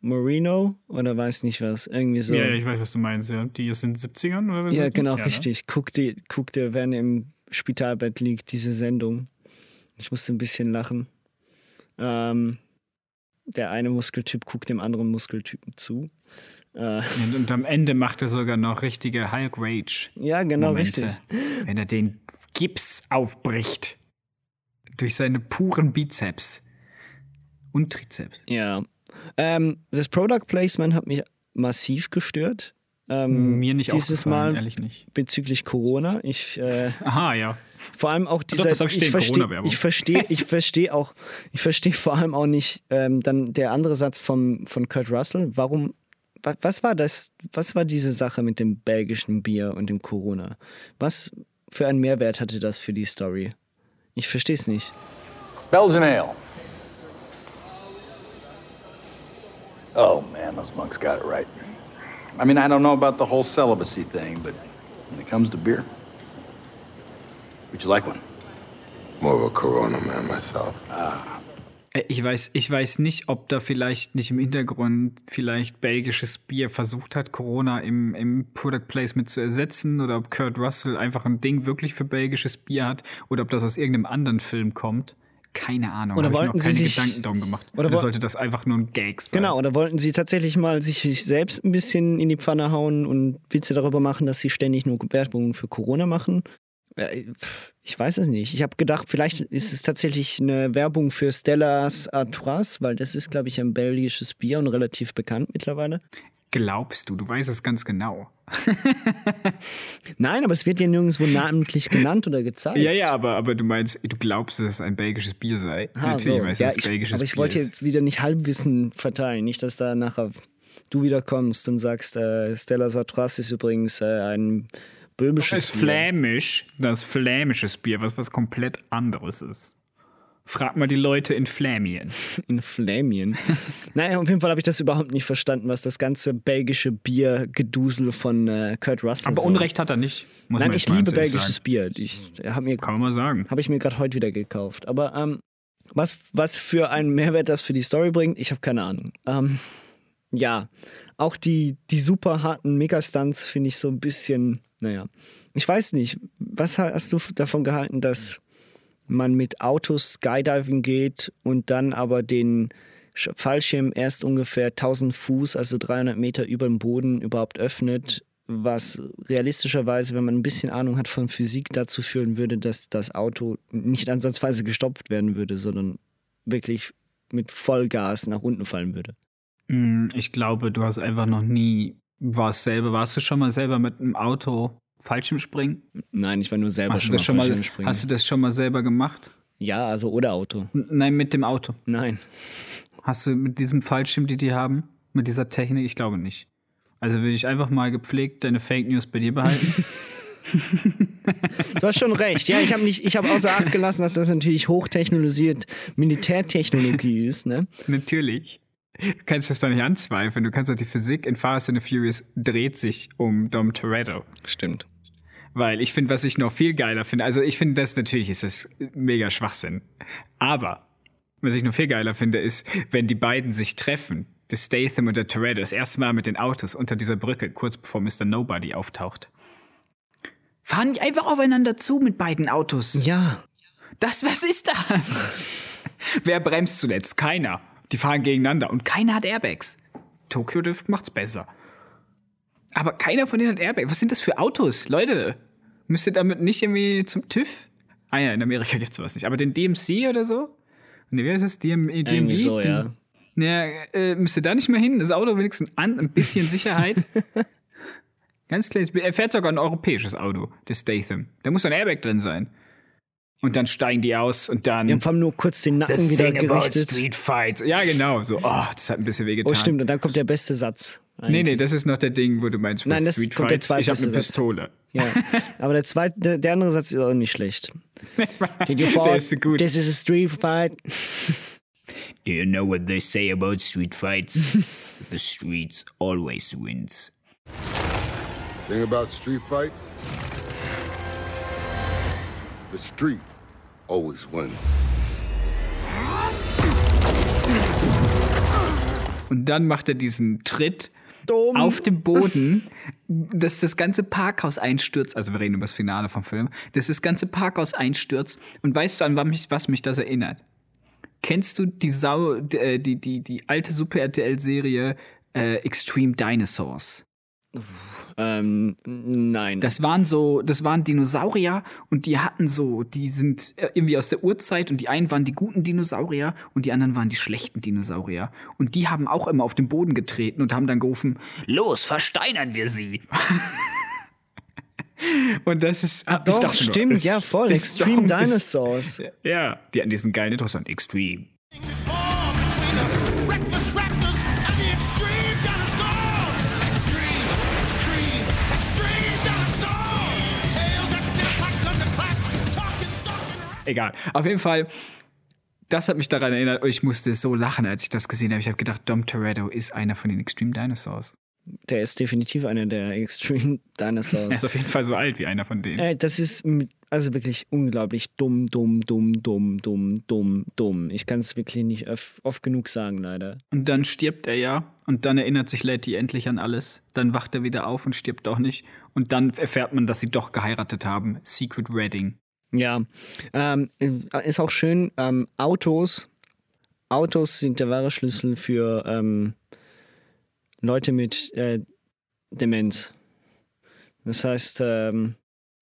Marino oder weiß nicht was, irgendwie so. Ja, ich weiß, was du meinst, ja. Die ist in den 70ern oder was? Ja, genau, ja, ne? richtig. Ne? Guck, die, guck dir, wenn im Spitalbett liegt, diese Sendung. Ich musste ein bisschen lachen. Ähm, der eine Muskeltyp guckt dem anderen Muskeltypen zu. Äh, und, und, am Ende macht er sogar noch richtige Hulk Rage. Ja, genau, Momente, richtig. Wenn er den Gips aufbricht. Durch seine puren Bizeps. Und Trizeps. Ja. Ähm, das Product Placement hat mich massiv gestört. Ähm, Mir nicht dieses Mal ehrlich nicht. bezüglich Corona. Ich, äh, Aha, ja. Vor allem auch dieser. Doch, ich verstehe, ich verstehe, ich verstehe auch, ich verstehe vor allem auch nicht ähm, dann der andere Satz vom, von Kurt Russell. Warum? Was, was war das? Was war diese Sache mit dem belgischen Bier und dem Corona? Was für einen Mehrwert hatte das für die Story? Ich verstehe es nicht. Belgian Ale. Oh man, those monks got it right. I mean, I don't know about the whole celibacy thing, but when it comes to beer, would you like one? More of a Corona man myself. Ah. Ich weiß, ich weiß nicht, ob da vielleicht nicht im Hintergrund vielleicht belgisches Bier versucht hat, Corona im, im Product Placement zu ersetzen oder ob Kurt Russell einfach ein Ding wirklich für belgisches Bier hat oder ob das aus irgendeinem anderen Film kommt. Keine Ahnung. Oder wollten ich mir noch keine Sie sich, Gedanken darum gemacht. Oder, oder sollte das einfach nur ein Gag sein? Genau, oder wollten Sie tatsächlich mal sich selbst ein bisschen in die Pfanne hauen und Witze darüber machen, dass Sie ständig nur Werbung für Corona machen? Ich weiß es nicht. Ich habe gedacht, vielleicht ist es tatsächlich eine Werbung für Stellas Artois, weil das ist, glaube ich, ein belgisches Bier und relativ bekannt mittlerweile. Glaubst du? Du weißt es ganz genau. Nein, aber es wird ja nirgendwo namentlich genannt oder gezeigt. Ja, ja, aber, aber du meinst, du glaubst, dass es ein belgisches Bier sei. Ha, Natürlich so. weißt du, ja, dass es belgisches aber ich Bier wollte ist. jetzt wieder nicht Halbwissen verteilen. Nicht, dass da nachher du wieder kommst und sagst, äh, Stella Sartras ist übrigens äh, ein böhmisches Bier. Flämisch, das flämisches Bier, was was komplett anderes ist. Frag mal die Leute in Flämien. In Flämien? naja, auf jeden Fall habe ich das überhaupt nicht verstanden, was das ganze belgische Biergedusel von äh, Kurt Russell Aber so. Unrecht hat er nicht. Nein, ich liebe belgisches sagen. Bier. Ich, mir, Kann man mal sagen. Habe ich mir gerade heute wieder gekauft. Aber ähm, was, was für einen Mehrwert das für die Story bringt, ich habe keine Ahnung. Ähm, ja, auch die, die super harten Megastunts finde ich so ein bisschen, naja. Ich weiß nicht, was hast du davon gehalten, dass man mit Autos Skydiving geht und dann aber den Fallschirm erst ungefähr 1000 Fuß, also 300 Meter über dem Boden überhaupt öffnet was realistischerweise, wenn man ein bisschen Ahnung hat von Physik, dazu führen würde, dass das Auto nicht ansatzweise gestoppt werden würde, sondern wirklich mit Vollgas nach unten fallen würde. Mm, Ich glaube, du hast einfach noch nie warst selber. Warst du schon mal selber mit einem Auto Fallschirmspringen? Nein, ich war nur selber Hast du schon das schon mal, Fallschirmspringen. hast du das schon mal selber gemacht? Ja, also oder Auto. N- Nein, mit dem Auto. Nein. Hast du mit diesem Fallschirm, die die haben, mit dieser Technik? Ich glaube nicht. Also würde ich einfach mal gepflegt deine Fake News bei dir behalten. Du hast schon recht. Ja, ich habe nicht, ich habe außer Acht gelassen, dass das natürlich hochtechnologisiert Militärtechnologie ist, ne? Natürlich. Du kannst das doch nicht anzweifeln. Du kannst doch die Physik in Fast and the Furious dreht sich um Dom Toretto. Stimmt. Weil ich finde, was ich noch viel geiler finde, also ich finde das natürlich ist das mega Schwachsinn. Aber was ich noch viel geiler finde, ist, wenn die beiden sich treffen, der Statham und der Toretto, das erste Mal mit den Autos unter dieser Brücke, kurz bevor Mr. Nobody auftaucht. Fahren die einfach aufeinander zu mit beiden Autos. Ja. Das, was ist das? Wer bremst zuletzt? Keiner. Die fahren gegeneinander und keiner hat Airbags. Tokyo Drift macht's besser. Aber keiner von denen hat Airbags. Was sind das für Autos? Leute, müsst ihr damit nicht irgendwie zum TÜV? Ah ja, in Amerika gibt's sowas nicht. Aber den DMC oder so? Ne, wie heißt das? DM, DMV? Irgendwie so, ja. Ja, äh, müsst ihr da nicht mehr hin? Das Auto wenigstens an, ein bisschen Sicherheit. Ganz kleines, er fährt sogar ein europäisches Auto, der Statham. Da muss ein Airbag drin sein. Und dann steigen die aus und dann. Wir haben vor allem nur kurz den Nacken wieder gerichtet. Street Fight. Ja, genau. So, oh, das hat ein bisschen Oh, wehgetan. stimmt. Und dann kommt der beste Satz. Nee, nee, das ist noch der Ding, wo du meinst, Nein, das Street kommt der Fights. Ich habe eine zweitbeste Satz. Pistole. Ja. Aber der zweite, der, der andere Satz ist auch nicht schlecht. Did you Der fall? ist so gut. This is a street fight. Do you know what they say about street fights? The streets always wins. Thing about street fights? The street always wins. Und dann macht er diesen Tritt Dumm. auf dem Boden, dass das ganze Parkhaus einstürzt. Also wir reden über das Finale vom Film. Dass das ganze Parkhaus einstürzt. Und weißt du, an was mich, was mich das erinnert? Kennst du die, Sau, die, äh, die, die, die alte Super RTL-Serie äh, Extreme Dinosaurs? Ähm, nein. Das waren so, das waren Dinosaurier und die hatten so, die sind äh, irgendwie aus der Urzeit und die einen waren die guten Dinosaurier und die anderen waren die schlechten Dinosaurier. Und die haben auch immer auf den Boden getreten und haben dann gerufen, los, versteinern wir sie. und das ist, ich Doch, nur, stimmt, ist- ja, voll. Extreme doch- ist- Dinosaurs. Ja, die hatten diesen geilen Intro Extreme. Egal. Auf jeden Fall, das hat mich daran erinnert und ich musste so lachen, als ich das gesehen habe. Ich habe gedacht, Dom Toretto ist einer von den Extreme Dinosaurs. Der ist definitiv einer der Extreme Er Dinosaurs. ist auf jeden Fall so alt wie einer von denen. Äh, das ist also wirklich unglaublich dumm, dumm, dumm, dumm, dumm, dumm, dumm. Ich kann es wirklich nicht oft genug sagen, leider. Und dann stirbt er ja. Und dann erinnert sich Letty endlich an alles. Dann wacht er wieder auf und stirbt auch nicht. Und dann erfährt man, dass sie doch geheiratet haben. Secret Wedding. Ja, ähm, ist auch schön. Ähm, Autos, Autos sind der wahre Schlüssel für ähm, Leute mit äh, Demenz. Das heißt, ähm,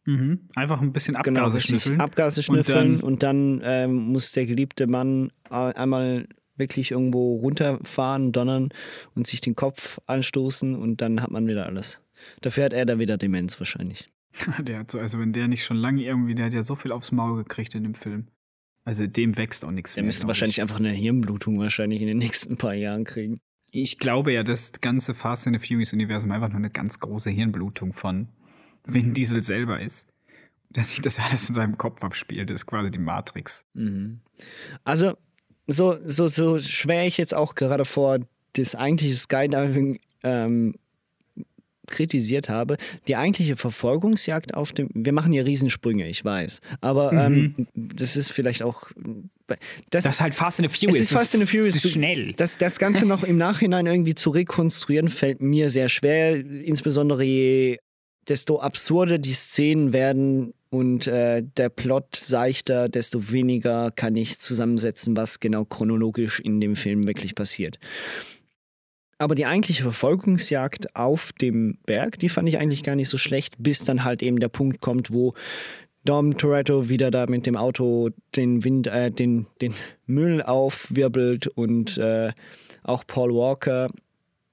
Mhm. Einfach ein bisschen genau, Abgase richtig, schnüffeln. Abgase Und schnüffeln dann- und dann, ähm, muss der geliebte Mann äh, einmal wirklich irgendwo runterfahren, donnern und sich den Kopf anstoßen und dann hat man wieder alles. Dafür hat er da wieder Demenz wahrscheinlich. Der hat so, also wenn der nicht schon lange irgendwie, der hat ja so viel aufs Maul gekriegt in dem Film. Also dem wächst auch nichts Der mehr. müsste glaub wahrscheinlich ich. einfach eine Hirnblutung wahrscheinlich in den nächsten paar Jahren kriegen. Ich glaube ja, das ganze Fast and the Furious Universum einfach nur eine ganz große Hirnblutung von Vin Diesel selber ist. Dass sich das alles in seinem Kopf abspielt, das ist quasi die Matrix. Mhm. Also, so, so, so schwer ich jetzt auch gerade vor das eigentliche Skydiving ähm, kritisiert habe, die eigentliche Verfolgungsjagd auf dem, wir machen hier Riesensprünge, ich weiß, aber ähm, das ist vielleicht auch, das, Das ist halt Fast and the es Furious. ist Fast and the Furious. Das ist schnell. Das, das Ganze noch im Nachhinein irgendwie zu rekonstruieren, fällt mir sehr schwer. Insbesondere je desto absurder die Szenen werden und äh, der Plot seichter, desto weniger kann ich zusammensetzen, was genau chronologisch in dem Film wirklich passiert. Aber die eigentliche Verfolgungsjagd auf dem Berg, die fand ich eigentlich gar nicht so schlecht, bis dann halt eben der Punkt kommt, wo Dom Toretto wieder da mit dem Auto den Wind, äh, den, den Müll aufwirbelt und äh, auch Paul Walker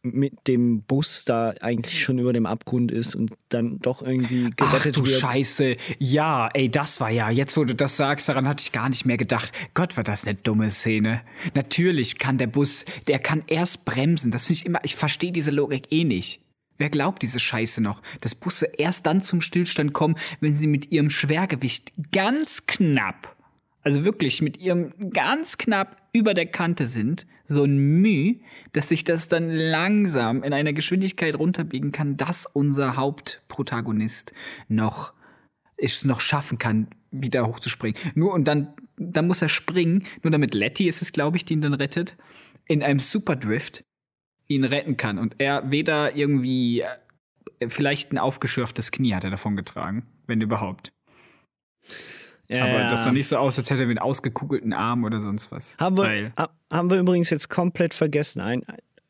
mit dem Bus da eigentlich schon über dem Abgrund ist und dann doch irgendwie Ach gerettet du wird. Scheiße. Ja, ey, das war ja, jetzt wo du das sagst, daran hatte ich gar nicht mehr gedacht. Gott, war das eine dumme Szene. Natürlich kann der Bus, der kann erst bremsen. Das finde ich immer, ich verstehe diese Logik eh nicht. Wer glaubt diese Scheiße noch, dass Busse erst dann zum Stillstand kommen, wenn sie mit ihrem Schwergewicht ganz knapp, also wirklich mit ihrem ganz knapp über der Kante sind, so ein Müh, dass sich das dann langsam in einer Geschwindigkeit runterbiegen kann, dass unser Hauptprotagonist noch es noch schaffen kann, wieder hochzuspringen. Nur und dann, dann muss er springen, nur damit Letty ist es, glaube ich, die ihn dann rettet, in einem Superdrift ihn retten kann. Und er weder irgendwie, äh, vielleicht ein aufgeschürftes Knie hat er davon getragen, wenn überhaupt. Ja, Aber das sah nicht so aus, als hätte er einen ausgekugelten Arm oder sonst was. Haben wir, haben wir übrigens jetzt komplett vergessen. Ein,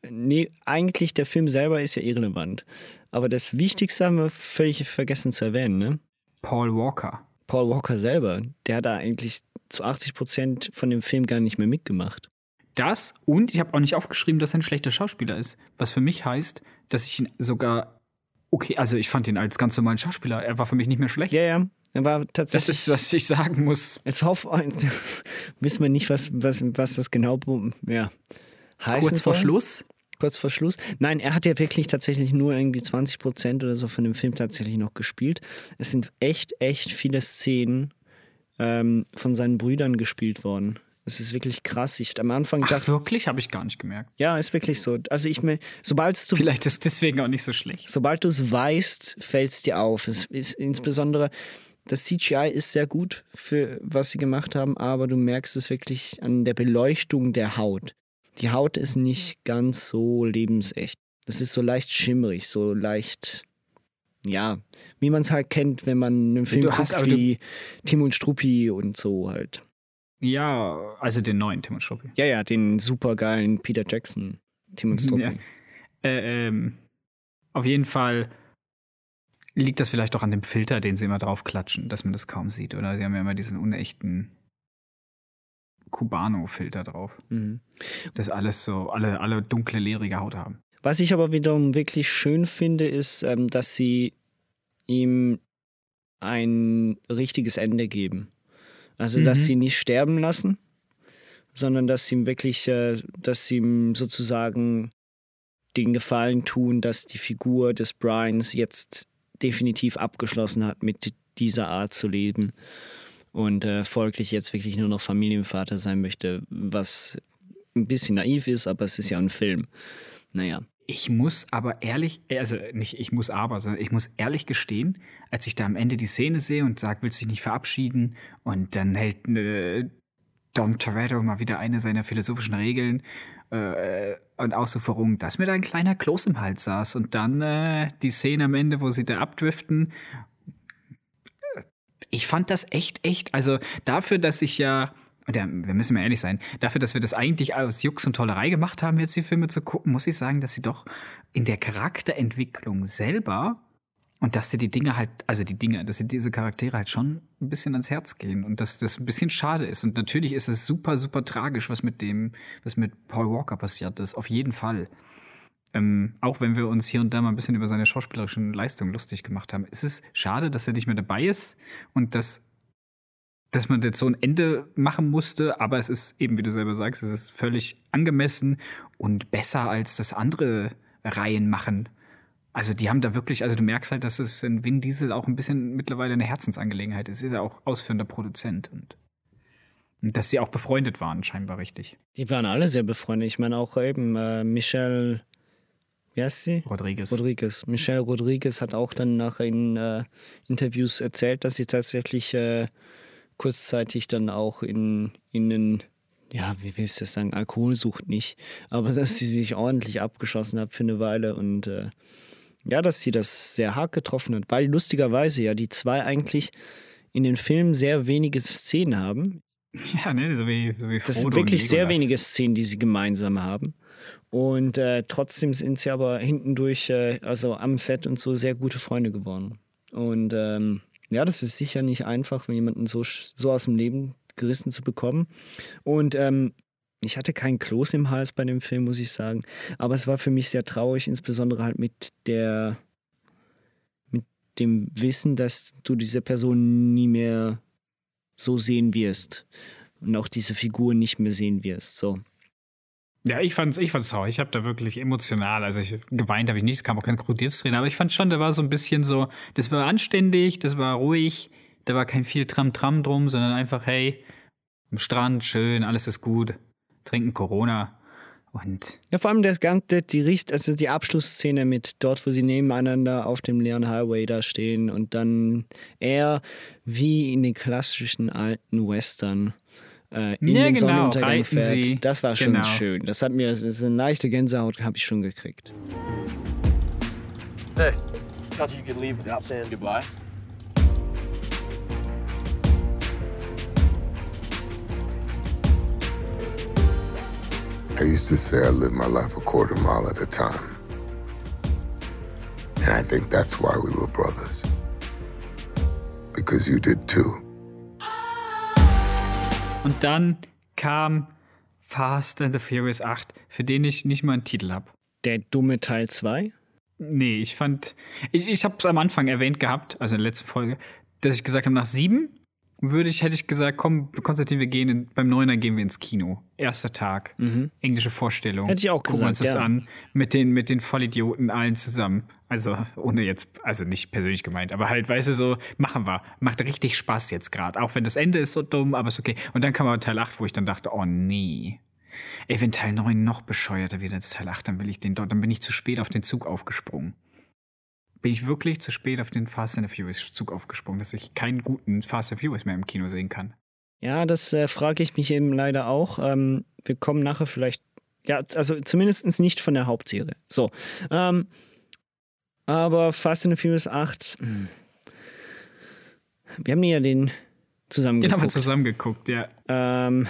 nee, eigentlich der Film selber ist ja irrelevant. Aber das Wichtigste haben wir völlig vergessen zu erwähnen. Ne? Paul Walker. Paul Walker selber, der hat da eigentlich zu 80 Prozent von dem Film gar nicht mehr mitgemacht. Das und ich habe auch nicht aufgeschrieben, dass er ein schlechter Schauspieler ist. Was für mich heißt, dass ich ihn sogar okay, also ich fand ihn als ganz normalen Schauspieler, er war für mich nicht mehr schlecht. Ja, ja, er war Das tatsächlich. ist, was ich sagen muss. Jetzt hoff, wissen wir nicht, was, was, was das genau ja, heißen Kurz vor soll. Schluss. Kurz vor Schluss. Nein, er hat ja wirklich tatsächlich nur irgendwie 20 Prozent oder so von dem Film tatsächlich noch gespielt. Es sind echt, echt viele Szenen ähm, von seinen Brüdern gespielt worden. Es ist wirklich krass. Ich am Anfang Ach, dachte, wirklich? Habe ich gar nicht gemerkt. ja, ist wirklich so. Also ich mir, sobald du Vielleicht ist deswegen auch nicht so schlecht. sobald du es weißt, fällt es dir auf. Es ist insbesondere das CGI ist sehr gut für was sie gemacht haben, aber du merkst es wirklich an der Beleuchtung der Haut. Die Haut ist nicht ganz so lebensecht. Das ist so leicht schimmerig, so leicht, ja, wie man es halt kennt, wenn man einen Film Du guckt hast wie Tim und Struppi und so halt. Ja, also den neuen Tim und Struppi. Ja, ja, den supergeilen Peter Jackson, Tim und Struppi. Ja. Äh, ähm, auf jeden Fall liegt das vielleicht auch an dem Filter, den sie immer draufklatschen, dass man das kaum sieht, oder? Sie haben ja immer diesen unechten Cubano-Filter drauf. Mhm. Dass alles so, alle, alle dunkle, leerige Haut haben. Was ich aber wiederum wirklich schön finde, ist, ähm, dass sie ihm ein richtiges Ende geben. Also, dass Mhm. sie ihn nicht sterben lassen, sondern dass sie ihm wirklich, äh, dass sie ihm sozusagen den Gefallen tun, dass die Figur des Brians jetzt definitiv abgeschlossen hat mit dieser Art zu leben und äh, folglich jetzt wirklich nur noch Familienvater sein möchte, was ein bisschen naiv ist, aber es ist ja ein Film. Naja. Ich muss aber ehrlich, also nicht ich muss aber, sondern ich muss ehrlich gestehen, als ich da am Ende die Szene sehe und sagt, willst du dich nicht verabschieden? Und dann hält äh, Dom Toretto mal wieder eine seiner philosophischen Regeln äh, und Ausführungen, dass mir da ein kleiner Kloß im Hals saß. Und dann äh, die Szene am Ende, wo sie da abdriften. Ich fand das echt, echt, also dafür, dass ich ja und ja, wir müssen mal ehrlich sein, dafür, dass wir das eigentlich aus Jux und Tollerei gemacht haben, jetzt die Filme zu gucken, muss ich sagen, dass sie doch in der Charakterentwicklung selber und dass dir die Dinge halt, also die Dinge, dass sie diese Charaktere halt schon ein bisschen ans Herz gehen und dass das ein bisschen schade ist. Und natürlich ist es super, super tragisch, was mit dem, was mit Paul Walker passiert ist, auf jeden Fall. Ähm, auch wenn wir uns hier und da mal ein bisschen über seine schauspielerischen Leistungen lustig gemacht haben, ist es schade, dass er nicht mehr dabei ist und dass dass man jetzt so ein Ende machen musste, aber es ist eben, wie du selber sagst, es ist völlig angemessen und besser als das andere Reihen machen. Also die haben da wirklich, also du merkst halt, dass es in Vin Diesel auch ein bisschen mittlerweile eine Herzensangelegenheit ist. Er ist ja auch ausführender Produzent und, und dass sie auch befreundet waren, scheinbar richtig. Die waren alle sehr befreundet. Ich meine auch eben äh, Michelle, wie heißt sie? Rodriguez. Rodriguez. Michelle Rodriguez hat auch dann nachher in äh, Interviews erzählt, dass sie tatsächlich äh, kurzzeitig dann auch in, in ja, wie willst du das sagen, Alkoholsucht nicht, aber dass sie sich ordentlich abgeschossen hat für eine Weile und äh, ja, dass sie das sehr hart getroffen hat, weil lustigerweise ja die zwei eigentlich in den Filmen sehr wenige Szenen haben. Ja, ne, so wie, so wie Das Frodo sind und wirklich sehr wenige Szenen, die sie gemeinsam haben. Und äh, trotzdem sind sie aber hinten durch, äh, also am Set und so, sehr gute Freunde geworden. Und ähm, ja, das ist sicher nicht einfach, wenn jemanden so, so aus dem Leben gerissen zu bekommen. Und ähm, ich hatte keinen Kloß im Hals bei dem Film, muss ich sagen. Aber es war für mich sehr traurig, insbesondere halt mit der, mit dem Wissen, dass du diese Person nie mehr so sehen wirst. Und auch diese Figur nicht mehr sehen wirst. So. Ja, ich fand's, ich fand's traurig. Ich habe da wirklich emotional, also ich geweint habe ich nicht, es kam auch kein Krokodilstränen, aber ich fand schon, da war so ein bisschen so, das war anständig, das war ruhig, da war kein viel Tram-Tram drum, sondern einfach, hey, am Strand, schön, alles ist gut, trinken Corona und Ja, vor allem das ganze, die Richt, also die Abschlussszene mit dort, wo sie nebeneinander auf dem leeren Highway da stehen und dann er wie in den klassischen alten Western äh, in Ja, den genau, Sonnenuntergang fährt. sie. Das war schon Genau. schön. Das hat mir, das ist eine leichte Gänsehaut habe ich schon gekriegt. Hey, thought you could leave without saying goodbye. I used to say I lived my life a quarter mile at a time. And I think that's why we were brothers. Because you did too. Und dann kam Fast and the Furious 8, für den ich nicht mal einen Titel habe. Der dumme Teil 2? Nee, ich fand, ich, ich habe es am Anfang erwähnt gehabt, also in der letzten Folge, dass ich gesagt habe, nach sieben würde ich, hätte ich gesagt, komm, Konstantin, wir gehen in, beim Neuner gehen wir ins Kino. Erster Tag, englische Vorstellung. Mhm. Hätte ich auch Gucken wir uns gesagt, das ja. an, mit den, mit den Vollidioten allen zusammen. Also, ohne jetzt, also nicht persönlich gemeint, aber halt, weißt du, so, machen wir. Macht richtig Spaß jetzt gerade. Auch wenn das Ende ist so dumm, aber ist okay. Und dann kam aber Teil 8, wo ich dann dachte, oh nee. Ey, wenn Teil 9 noch bescheuerter wird als Teil 8, dann will ich den dort, dann bin ich zu spät auf den Zug aufgesprungen. Bin ich wirklich zu spät auf den Fast and the Furious Zug aufgesprungen, dass ich keinen guten Fast and Furious mehr im Kino sehen kann. Ja, das äh, frage ich mich eben leider auch. Ähm, wir kommen nachher vielleicht, ja, also zumindest nicht von der Hauptserie. So. Ähm, aber Fast and the Furious 8, hm. wir haben ja den zusammen Den haben wir geguckt. zusammen geguckt, ja. Ähm,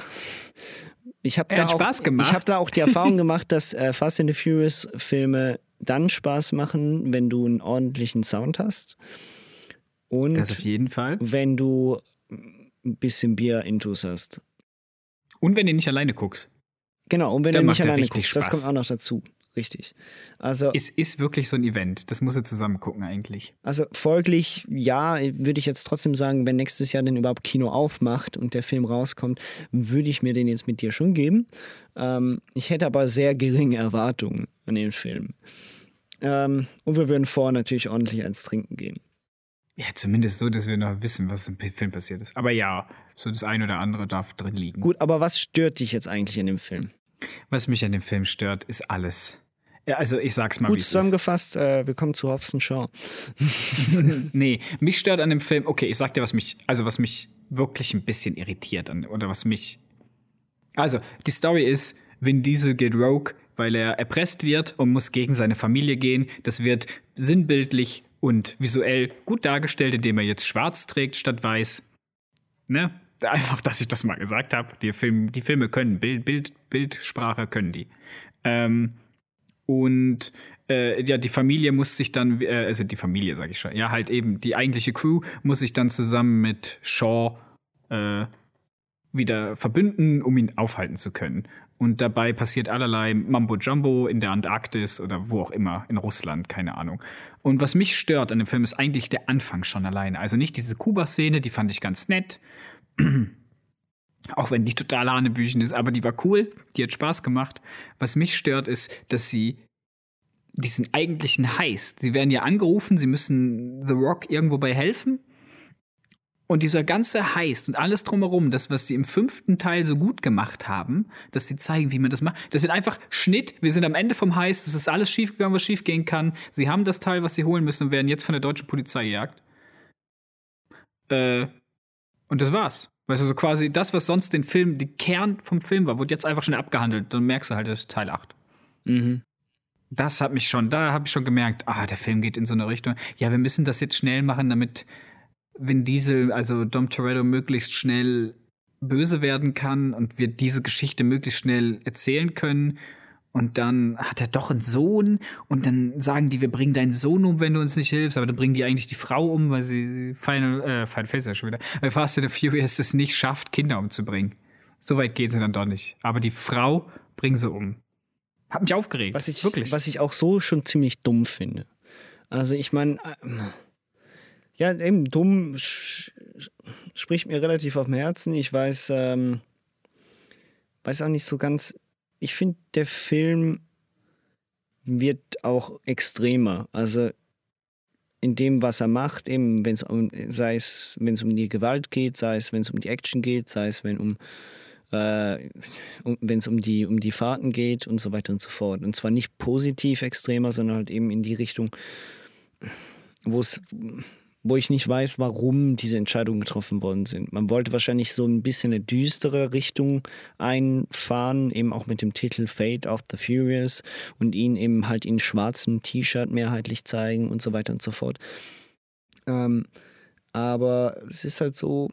ich habe da auch. Ich habe da auch die Erfahrung gemacht, dass äh, Fast and the Furious Filme dann Spaß machen, wenn du einen ordentlichen Sound hast und Das auf jeden Fall. wenn du ein bisschen Bier intus hast. Und wenn du nicht alleine guckst. Genau, und wenn Dann du nicht alleine guckst, das Spaß. kommt auch noch dazu. Richtig. Also, Es ist wirklich so ein Event. Das muss er zusammen gucken eigentlich. also folglich, ja, würde ich jetzt trotzdem sagen, wenn nächstes Jahr denn überhaupt Kino aufmacht und der Film rauskommt, würde ich mir den jetzt mit dir schon geben. Ähm, ich hätte aber sehr geringe Erwartungen an den Film. Ähm, und wir würden vorher natürlich ordentlich eins trinken gehen. Ja, zumindest so, dass wir noch wissen, was im Film passiert ist. Aber ja, so das ein oder andere darf drin liegen. Gut, aber was stört dich jetzt eigentlich in dem Film? Was mich an dem Film stört, ist alles. Ja, also ich sag's mal, wie Gut zusammengefasst, äh, wir kommen zu Hobson Shaw. Nee, mich stört an dem Film, okay, ich sag dir, was mich, also was mich wirklich ein bisschen irritiert an, oder was mich. Also, die Story ist, Vin Diesel geht rogue, weil er erpresst wird und muss gegen seine Familie gehen. Das wird sinnbildlich und visuell gut dargestellt, indem er jetzt schwarz trägt statt weiß. Ne? Einfach, dass ich das mal gesagt habe. Die, Film, die Filme können Bild, Bild, Bildsprache können die. Ähm, und äh, ja, die Familie muss sich dann, äh, also die Familie, sag ich schon, ja, halt eben die eigentliche Crew muss sich dann zusammen mit Shaw äh, wieder verbünden, um ihn aufhalten zu können. Und dabei passiert allerlei Mambo Jumbo in der Antarktis oder wo auch immer, in Russland, keine Ahnung. Und was mich stört an dem Film ist eigentlich der Anfang schon alleine. Also nicht diese Kuba-Szene, die fand ich ganz nett. Auch wenn die total Hanebüchen ist, aber die war cool, die hat Spaß gemacht. Was mich stört, ist, dass sie diesen eigentlichen Heist, sie werden ja angerufen, sie müssen The Rock irgendwo bei helfen. Und dieser ganze Heist und alles drumherum, das, was sie im fünften Teil so gut gemacht haben, dass sie zeigen, wie man das macht, das wird einfach Schnitt. Wir sind am Ende vom Heist, es ist alles schiefgegangen, was schiefgehen kann. Sie haben das Teil, was sie holen müssen und werden jetzt von der deutschen Polizei gejagt. Äh, und das war's. Weißt du, so quasi das, was sonst den Film, die Kern vom Film war, wurde jetzt einfach schon abgehandelt. Dann merkst du halt, das ist Teil 8. Mhm. Das hat mich schon, da habe ich schon gemerkt, ah, der Film geht in so eine Richtung. Ja, wir müssen das jetzt schnell machen, damit Vin Diesel, also Dom Toretto, möglichst schnell böse werden kann und wir diese Geschichte möglichst schnell erzählen können. Und dann hat er doch einen Sohn und dann sagen die, wir bringen deinen Sohn um, wenn du uns nicht hilfst, aber dann bringen die eigentlich die Frau um, weil sie Final, äh, Final Face ja schon wieder, weil Fast and the Furious es nicht schafft, Kinder umzubringen. So weit geht sie dann doch nicht. Aber die Frau bringen sie um. Hat mich aufgeregt. Was ich, Wirklich. was ich auch so schon ziemlich dumm finde. Also ich meine, ähm, ja, eben dumm spricht mir relativ auf dem Herzen. Ich weiß, ähm, weiß auch nicht so ganz. Ich finde, der Film wird auch extremer. Also in dem, was er macht, eben, wenn es um, sei es, wenn es um die Gewalt geht, sei es, wenn es um die Action geht, sei es, wenn um äh, um- wenn es um die, um die Fahrten geht und so weiter und so fort. Und zwar nicht positiv extremer, sondern halt eben in die Richtung, wo es, wo ich nicht weiß, warum diese Entscheidungen getroffen worden sind. Man wollte wahrscheinlich so ein bisschen eine düstere Richtung einfahren, eben auch mit dem Titel Fate of the Furious und ihn eben halt in schwarzem T-Shirt mehrheitlich zeigen und so weiter und so fort. Ähm, aber es ist halt so,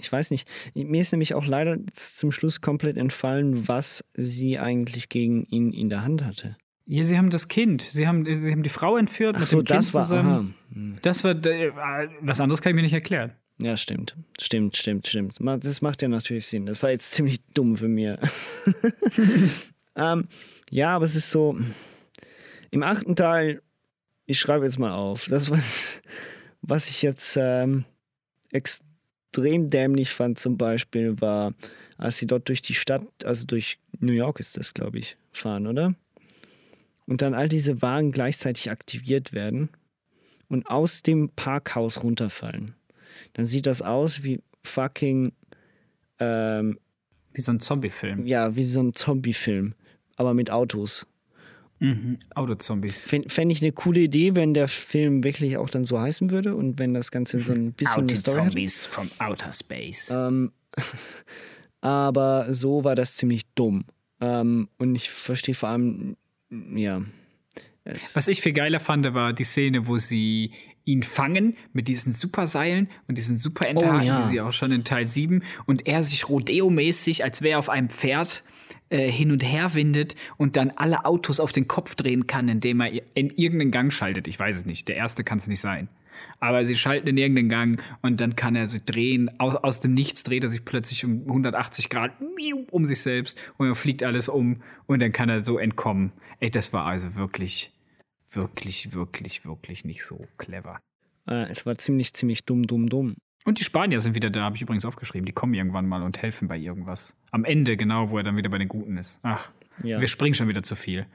ich weiß nicht. Mir ist nämlich auch leider zum Schluss komplett entfallen, was sie eigentlich gegen ihn in der Hand hatte. Ja, sie haben das Kind. Sie haben, sie haben die Frau entführt Ach mit so, dem Kind das war. zusammen. Aha. Das war, äh, was anderes kann ich mir nicht erklären. Ja, stimmt. Stimmt, stimmt, stimmt. Das macht ja natürlich Sinn. Das war jetzt ziemlich dumm für mir. ähm, ja, aber es ist so. Im achten Teil, ich schreibe jetzt mal auf, das war, was ich jetzt ähm, extrem dämlich fand, zum Beispiel, war, als sie dort durch die Stadt, also durch New York ist das, glaube ich, fahren, oder? Und dann all diese Wagen gleichzeitig aktiviert werden und aus dem Parkhaus runterfallen dann sieht das aus wie fucking, ähm, Wie so ein Zombie-Film. ja, wie so ein Zombie-Film, aber mit Autos. Mhm. Autozombies. Fände fänd ich eine coole Idee, wenn der Film wirklich auch dann so heißen würde und wenn das Ganze so ein bisschen. Autozombies from Outer Space. Ähm, aber so war das ziemlich dumm. Ähm, und ich verstehe vor allem, ja. Es, Was ich viel geiler fand, war die Szene, wo sie ihn fangen mit diesen Superseilen und diesen Superenterhaken, Oh, ja. die sie auch schon in Teil 7 und er sich Rodeo-mäßig, als wäre er auf einem Pferd, äh, hin und her windet und dann alle Autos auf den Kopf drehen kann, indem er in irgendeinen Gang schaltet. Ich weiß es nicht. Der erste kann es nicht sein. Aber sie schalten in irgendeinen Gang und dann kann er sich drehen. Aus, aus dem Nichts dreht er sich plötzlich um 180 Grad um sich selbst und dann fliegt alles um und dann kann er so entkommen. Ey, das war also wirklich, wirklich, wirklich, wirklich nicht so clever. äh, es war ziemlich, ziemlich dumm, dumm, dumm. Und die Spanier sind wieder da, habe ich übrigens aufgeschrieben. Die kommen irgendwann mal und helfen bei irgendwas. Am Ende, genau, wo er dann wieder bei den Guten ist. Ach, Ja. wir springen schon wieder zu viel.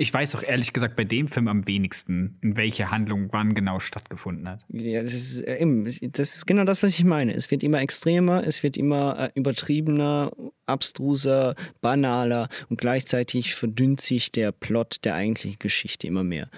Ich weiß auch ehrlich gesagt bei dem Film am wenigsten, in welche Handlung wann genau stattgefunden hat. Ja, das ist, äh, eben, das ist genau das, was ich meine. Es wird immer extremer, es wird immer äh, übertriebener, abstruser, banaler und gleichzeitig verdünnt sich der Plot der eigentlichen Geschichte immer mehr.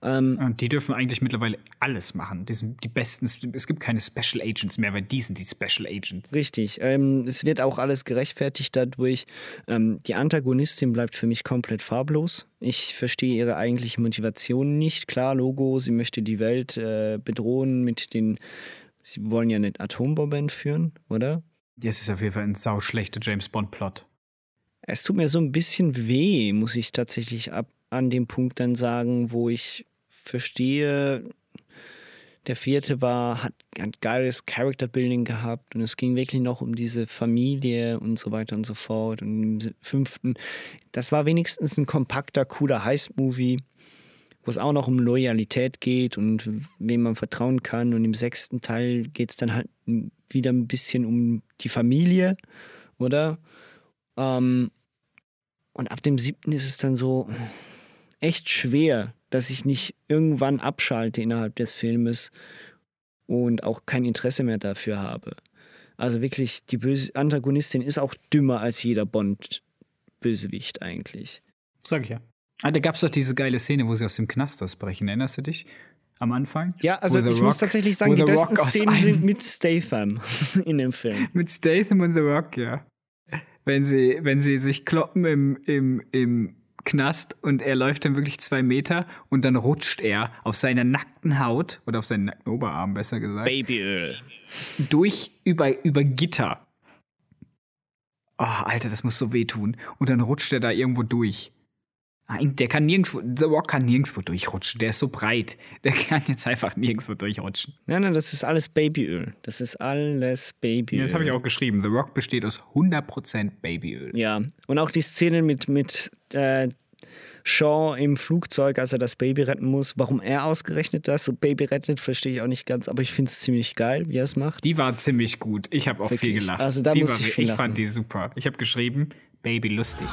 Ähm, Und die dürfen eigentlich mittlerweile alles machen. Die sind die besten. Es gibt keine Special Agents mehr, weil die sind die Special Agents. Richtig. Ähm, es wird auch alles gerechtfertigt dadurch. Ähm, die Antagonistin bleibt für mich komplett farblos. Ich verstehe ihre eigentliche Motivation nicht. Klar, Logo, sie möchte die Welt äh, bedrohen mit den. Sie wollen ja eine Atombombe entführen, oder? Das ist auf jeden Fall ein sau schlechter James Bond-Plot. Es tut mir so ein bisschen weh, muss ich tatsächlich ab an dem Punkt dann sagen, wo ich verstehe, der vierte war, hat ein geiles Character Building gehabt und es ging wirklich noch um diese Familie und so weiter und so fort. Und im fünften, das war wenigstens ein kompakter, cooler Heist-Movie, wo es auch noch um Loyalität geht und wem man vertrauen kann. Und im sechsten Teil geht es dann halt wieder ein bisschen um die Familie, oder? Ähm, und ab dem siebten ist es dann so echt schwer, dass ich nicht irgendwann abschalte innerhalb des Filmes und auch kein Interesse mehr dafür habe. Also wirklich, die böse Antagonistin ist auch dümmer als jeder Bond-Bösewicht eigentlich. Sag ich ja. Ah, da gab es doch diese geile Szene, wo sie aus dem Knast ausbrechen. Erinnerst du dich? Am Anfang? Ja, also ich muss Rock- tatsächlich sagen, die besten Szenen sind mit Statham in dem Film. Mit Statham und The Rock, ja. Wenn sie, wenn sie sich kloppen im, im, im Knast und er läuft dann wirklich zwei Meter und dann rutscht er auf seiner nackten Haut oder auf seinen nackten Oberarm, besser gesagt, Babyöl. durch über, über Gitter. Oh, Alter, das muss so wehtun. Und dann rutscht er da irgendwo durch. Nein, der kann nirgendwo, The Rock kann nirgendwo durchrutschen. Der ist so breit. Der kann jetzt einfach nirgendwo durchrutschen. Nein, nein, das ist alles Babyöl. Das ist alles Babyöl. Das habe ich auch geschrieben. The Rock besteht aus 100% Babyöl. Ja, und auch die Szene mit, mit äh, Shaw im Flugzeug, als er das Baby retten muss. Warum er ausgerechnet das so Baby rettet, verstehe ich auch nicht ganz, aber ich finde es ziemlich geil, wie er es macht. Die war ziemlich gut. Ich habe auch viel Wirklich? gelacht. Also da die muss war, ich viel lachen. fand die super. Ich habe geschrieben, Baby lustig.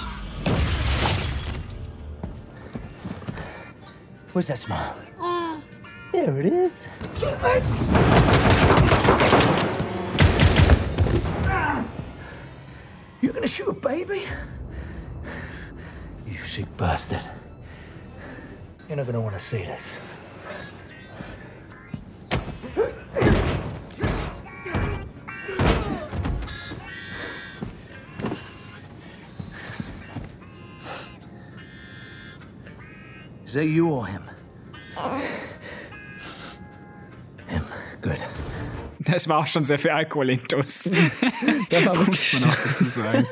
Where's that smile? Mm. There it is. You're gonna shoot a baby? You sick bastard. You're not gonna wanna see this. Is that you or him? Him. Good. Das war auch schon sehr viel Alkohol intus. Muss man auch dazu sagen.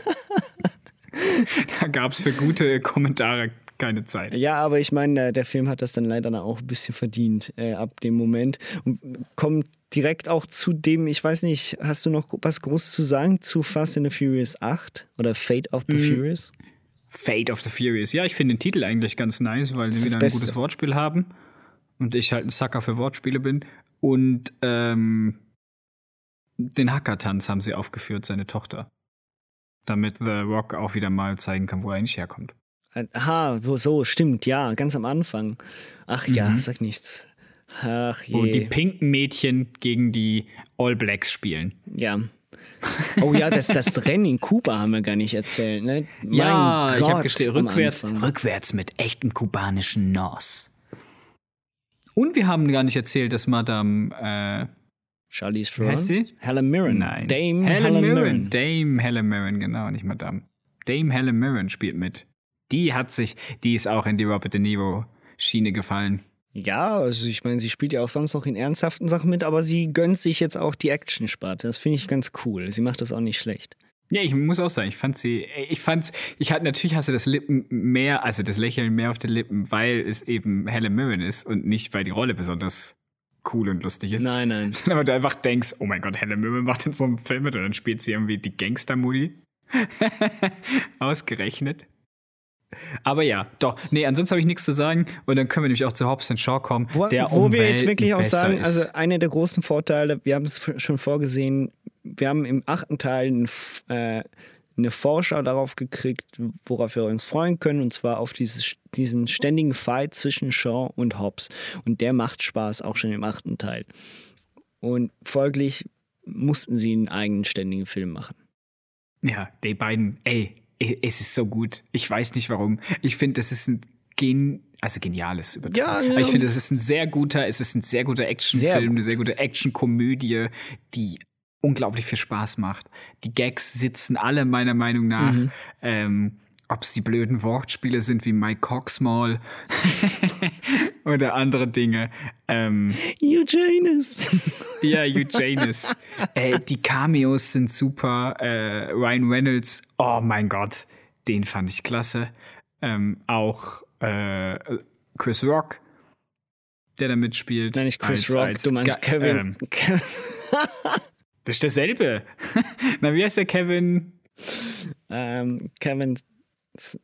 da gab es für gute Kommentare keine Zeit. Ja, aber ich meine, der Film hat das dann leider auch ein bisschen verdient äh, ab dem Moment. Und kommt direkt auch zu dem, ich weiß nicht, hast du noch was Großes zu sagen zu Fast and the Furious 8 oder Fate of the Mhm. Furious? Fate of the Furious. Ja, ich finde den Titel eigentlich ganz nice, weil sie wieder ein Beste. gutes Wortspiel haben. Und ich halt ein Sucker für Wortspiele bin. Und ähm, den Hackertanz haben sie aufgeführt, seine Tochter. Damit The Rock auch wieder mal zeigen kann, wo er eigentlich herkommt. Aha, so, stimmt, ja, ganz am Anfang. Ach ja, Mhm. sag nichts. Ach Wo die je. pinken Mädchen gegen die All Blacks spielen. Ja. Oh ja, das, das Rennen in Kuba haben wir gar nicht erzählt, ne? Mein ja, ich Gott, habe geschrieben, am rückwärts, rückwärts mit echtem kubanischen Nos. Und wir haben gar nicht erzählt, dass Madame, äh, Charlize wie heißt Theron. sie? Helen Mirren. Nein. Dame Helen, Helen, Mirren. Mirren. Dame Helen Mirren, genau, nicht Madame. Dame Helen Mirren spielt mit. Die hat sich, die ist auch in die Robert De Niro Schiene gefallen. Ja, also ich meine, sie spielt ja auch sonst noch in ernsthaften Sachen mit, aber sie gönnt sich jetzt auch die Action-Sparte. Das finde ich ganz cool. Sie macht das auch nicht schlecht. Ja, ich muss auch sagen, ich fand sie, ich fand's, ich hatte, natürlich hast du das Lippen mehr, also das Lächeln mehr auf den Lippen, weil es eben Helen Mirren ist und nicht, weil die Rolle besonders cool und lustig ist. Nein, nein. Sondern weil du einfach denkst, oh mein Gott, Helen Mirren macht in so einem Film mit und dann spielt sie irgendwie die Gangster-Mutti. Ausgerechnet. Aber ja, doch. Nee, ansonsten habe ich nichts zu sagen. Und dann können wir nämlich auch zu Hobbs Shaw kommen, Wo, der wo wir jetzt wirklich auch sagen, ist. also einer der großen Vorteile, wir haben es schon vorgesehen, wir haben im achten Teil ein F- äh, eine Vorschau darauf gekriegt, worauf wir uns freuen können, und zwar auf dieses, diesen ständigen Fight zwischen Shaw und Hobbs. Und der macht Spaß auch schon im achten Teil. Und folglich mussten sie einen eigenen ständigen Film machen. Ja, die beiden, ey, es ist so gut. Ich weiß nicht warum. Ich finde, das ist ein gen also geniales Übertragen. Ja, ja. Aber ich finde, es ist ein sehr guter, es ist ein sehr guter Sehr Actionfilm, gut. eine sehr gute Actionkomödie, die unglaublich viel Spaß macht. Die Gags sitzen alle meiner Meinung nach. Mhm. Ähm, ob es die blöden Wortspiele sind wie Mike Coxmall oder andere Dinge. Ähm, Eugenius! ja, Eugenius. äh, die Cameos sind super. Äh, Ryan Reynolds, oh mein Gott, den fand ich klasse. Ähm, auch äh, Chris Rock, der da mitspielt. Nein, nicht Chris als- Rock, als du meinst Ga- Kevin. Ähm, Kevin. das ist derselbe. Na, wie heißt der Kevin? Ähm, Kevin.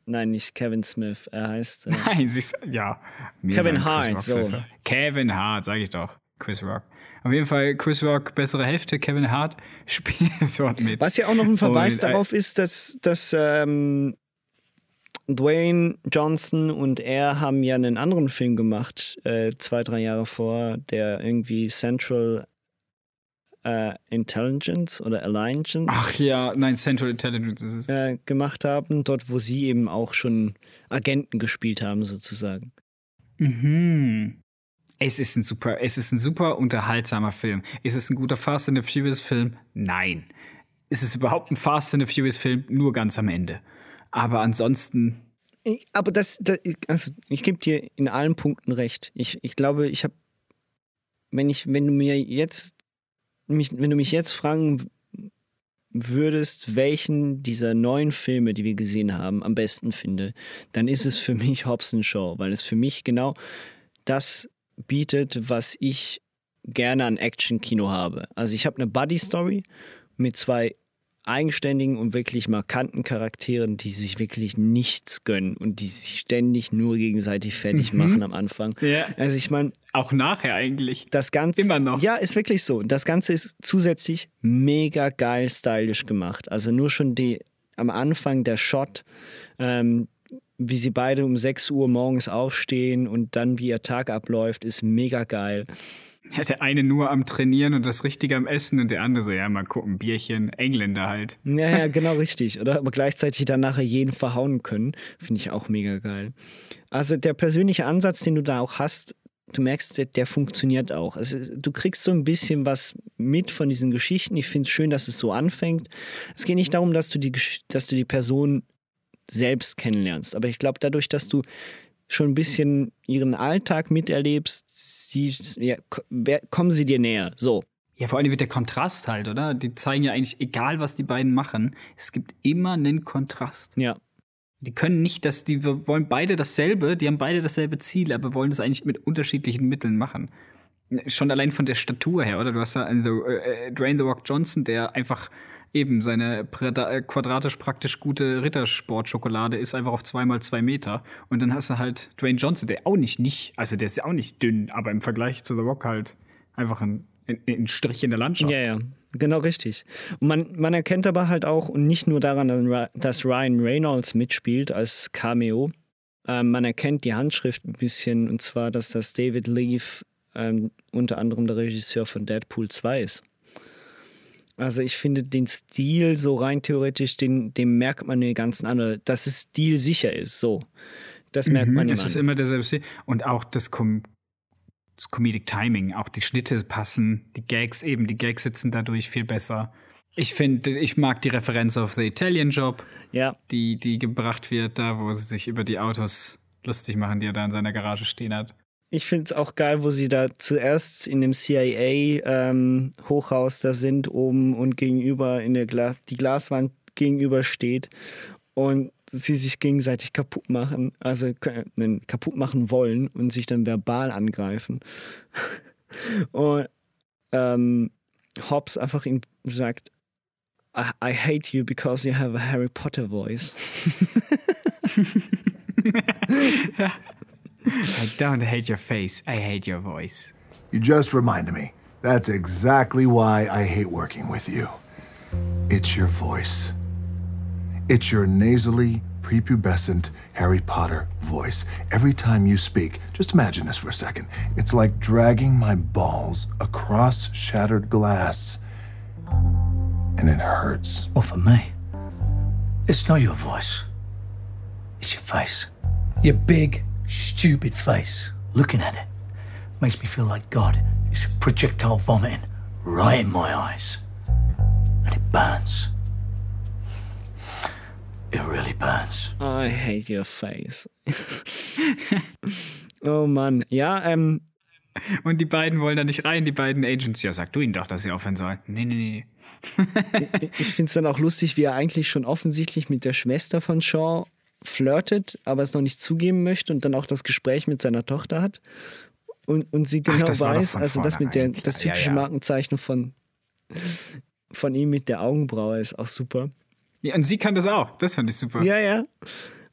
Nein, nicht Kevin Smith. Er heißt. Äh, Nein, sie ist, ja. Mir Kevin Hart, so. Kevin Hart, sag ich doch. Chris Rock. Auf jeden Fall Chris Rock, bessere Hälfte. Kevin Hart spielt dort mit. Was ja auch noch ein Verweis Und, äh, darauf ist, dass, dass ähm, Dwayne Johnson und er haben ja einen anderen Film gemacht, äh, zwei, drei Jahre vor, der irgendwie Central äh, Intelligence oder Alliance Ach ja, nein, Central Intelligence ist es. äh, gemacht haben, dort wo sie eben auch schon Agenten gespielt haben, sozusagen. Mhm. Es ist ein super, es ist ein super unterhaltsamer Film. Ist es ein guter Fast and the Furious Film? Nein. Ist es überhaupt ein Fast and the Furious Film? Nur ganz am Ende. Aber ansonsten, Ich- Aber das, das also ich gebe dir in allen Punkten recht. Ich, ich glaube, ich habe, wenn ich, wenn du mir jetzt mich, wenn du mich jetzt fragen würdest, welchen dieser neuen Filme, die wir gesehen haben, am besten finde, dann ist es für mich Hobbs Shaw, weil es für mich genau das bietet, was ich gerne an Action-Kino habe. Also ich habe eine Buddy-Story mit zwei eigenständigen und wirklich markanten Charakteren, die sich wirklich nichts gönnen und die sich ständig nur gegenseitig fertig Mhm. machen am Anfang. Ja. Also ich meine, Auch nachher eigentlich. das Ganze. Immer noch. Ja, ist wirklich so. Das Ganze ist zusätzlich mega geil stylisch gemacht. Also nur schon die am Anfang der Shot, ähm, wie sie beide um 6 Uhr morgens aufstehen und dann wie ihr Tag abläuft, ist mega geil. Ja, der eine nur am Trainieren und das Richtige am Essen und der andere so, ja, mal gucken, Bierchen, Engländer halt. Ja, ja, genau richtig. Oder aber gleichzeitig dann nachher jeden verhauen können, finde ich auch mega geil. Also der persönliche Ansatz, den du da auch hast, du merkst, der, der funktioniert auch. Also, du kriegst so ein bisschen was mit von diesen Geschichten. Ich finde es schön, dass es so anfängt. Es geht nicht darum, dass du die, dass du die Person selbst kennenlernst. Aber ich glaube, dadurch, dass du schon ein bisschen ihren Alltag miterlebst, sie, ja, kommen sie dir näher. So. Ja, vor allem wird der Kontrast halt, oder? Die zeigen ja eigentlich, egal was die beiden machen, es gibt immer einen Kontrast. Ja. Die können nicht, dass die wir wollen beide dasselbe, die haben beide dasselbe Ziel, aber wollen das eigentlich mit unterschiedlichen Mitteln machen. Schon allein von der Statur her, oder? Du hast ja einen The, äh, Dwayne The Rock Johnson, der einfach eben seine äh, quadratisch praktisch gute Rittersport-Schokolade ist einfach auf zweimal zwei Meter. Und dann hast du halt Dwayne Johnson, der auch nicht nicht, also der ist ja auch nicht dünn, aber im Vergleich zu The Rock halt einfach ein, ein, ein Strich in der Landschaft. Ja, ja, genau richtig. Und man, man erkennt aber halt auch, und nicht nur daran, dass Ryan Reynolds mitspielt als Cameo, ähm, man erkennt die Handschrift ein bisschen, und zwar, dass das David Leaf ähm, unter anderem der Regisseur von Deadpool 2 ist. Also ich finde den Stil so rein theoretisch, den, dem merkt man den ganzen an, dass es stilsicher ist, so. Das merkt man Mhm, Es ist immer derselbe Stil. Und auch das, Com das Comedic Timing, auch die Schnitte passen, die Gags eben, die Gags sitzen dadurch viel besser. Ich finde, ich mag die Referenz auf The Italian Job, Ja, die, die gebracht wird, da wo sie sich über die Autos lustig machen, die er da in seiner Garage stehen hat. Ich finde es auch geil, wo sie da zuerst in dem CIA-Hochhaus da sind, oben und gegenüber in der Glas die Glaswand gegenüber steht und sie sich gegenseitig kaputt machen, also nein, kaputt machen wollen und sich dann verbal angreifen. und ähm, Hobbs einfach ihm sagt, I, I hate you because you have a Harry Potter voice. I don't hate your face, I hate your voice. You just reminded me. That's exactly why I hate working with you. It's your voice. It's your nasally, prepubescent Harry Potter voice. Every time you speak, just imagine this for a second. It's like dragging my balls across shattered glass. And it hurts. Well, for me, it's not your voice. It's your face. Your big, stupid face. Looking at it makes me feel like God is projectile vomiting right in my eyes. And it burns. It really burns. I hate your face. oh Mann. Ja, ähm, Und die beiden wollen da nicht rein, die beiden Agents. Ja, sag du ihnen doch, dass sie aufhören sollen. Nee, nee, nee. ich finde es dann auch lustig, wie er eigentlich schon offensichtlich mit der Schwester von Shaw flirtet, aber es noch nicht zugeben möchte und dann auch das Gespräch mit seiner Tochter hat. Und, und sie genau doch weiß, also das mit der, das klar. Ja, typische ja. Markenzeichen von, von ihm mit der Augenbraue ist auch super. Ja, und sie kann das auch. Das fand ich super. Ja, ja.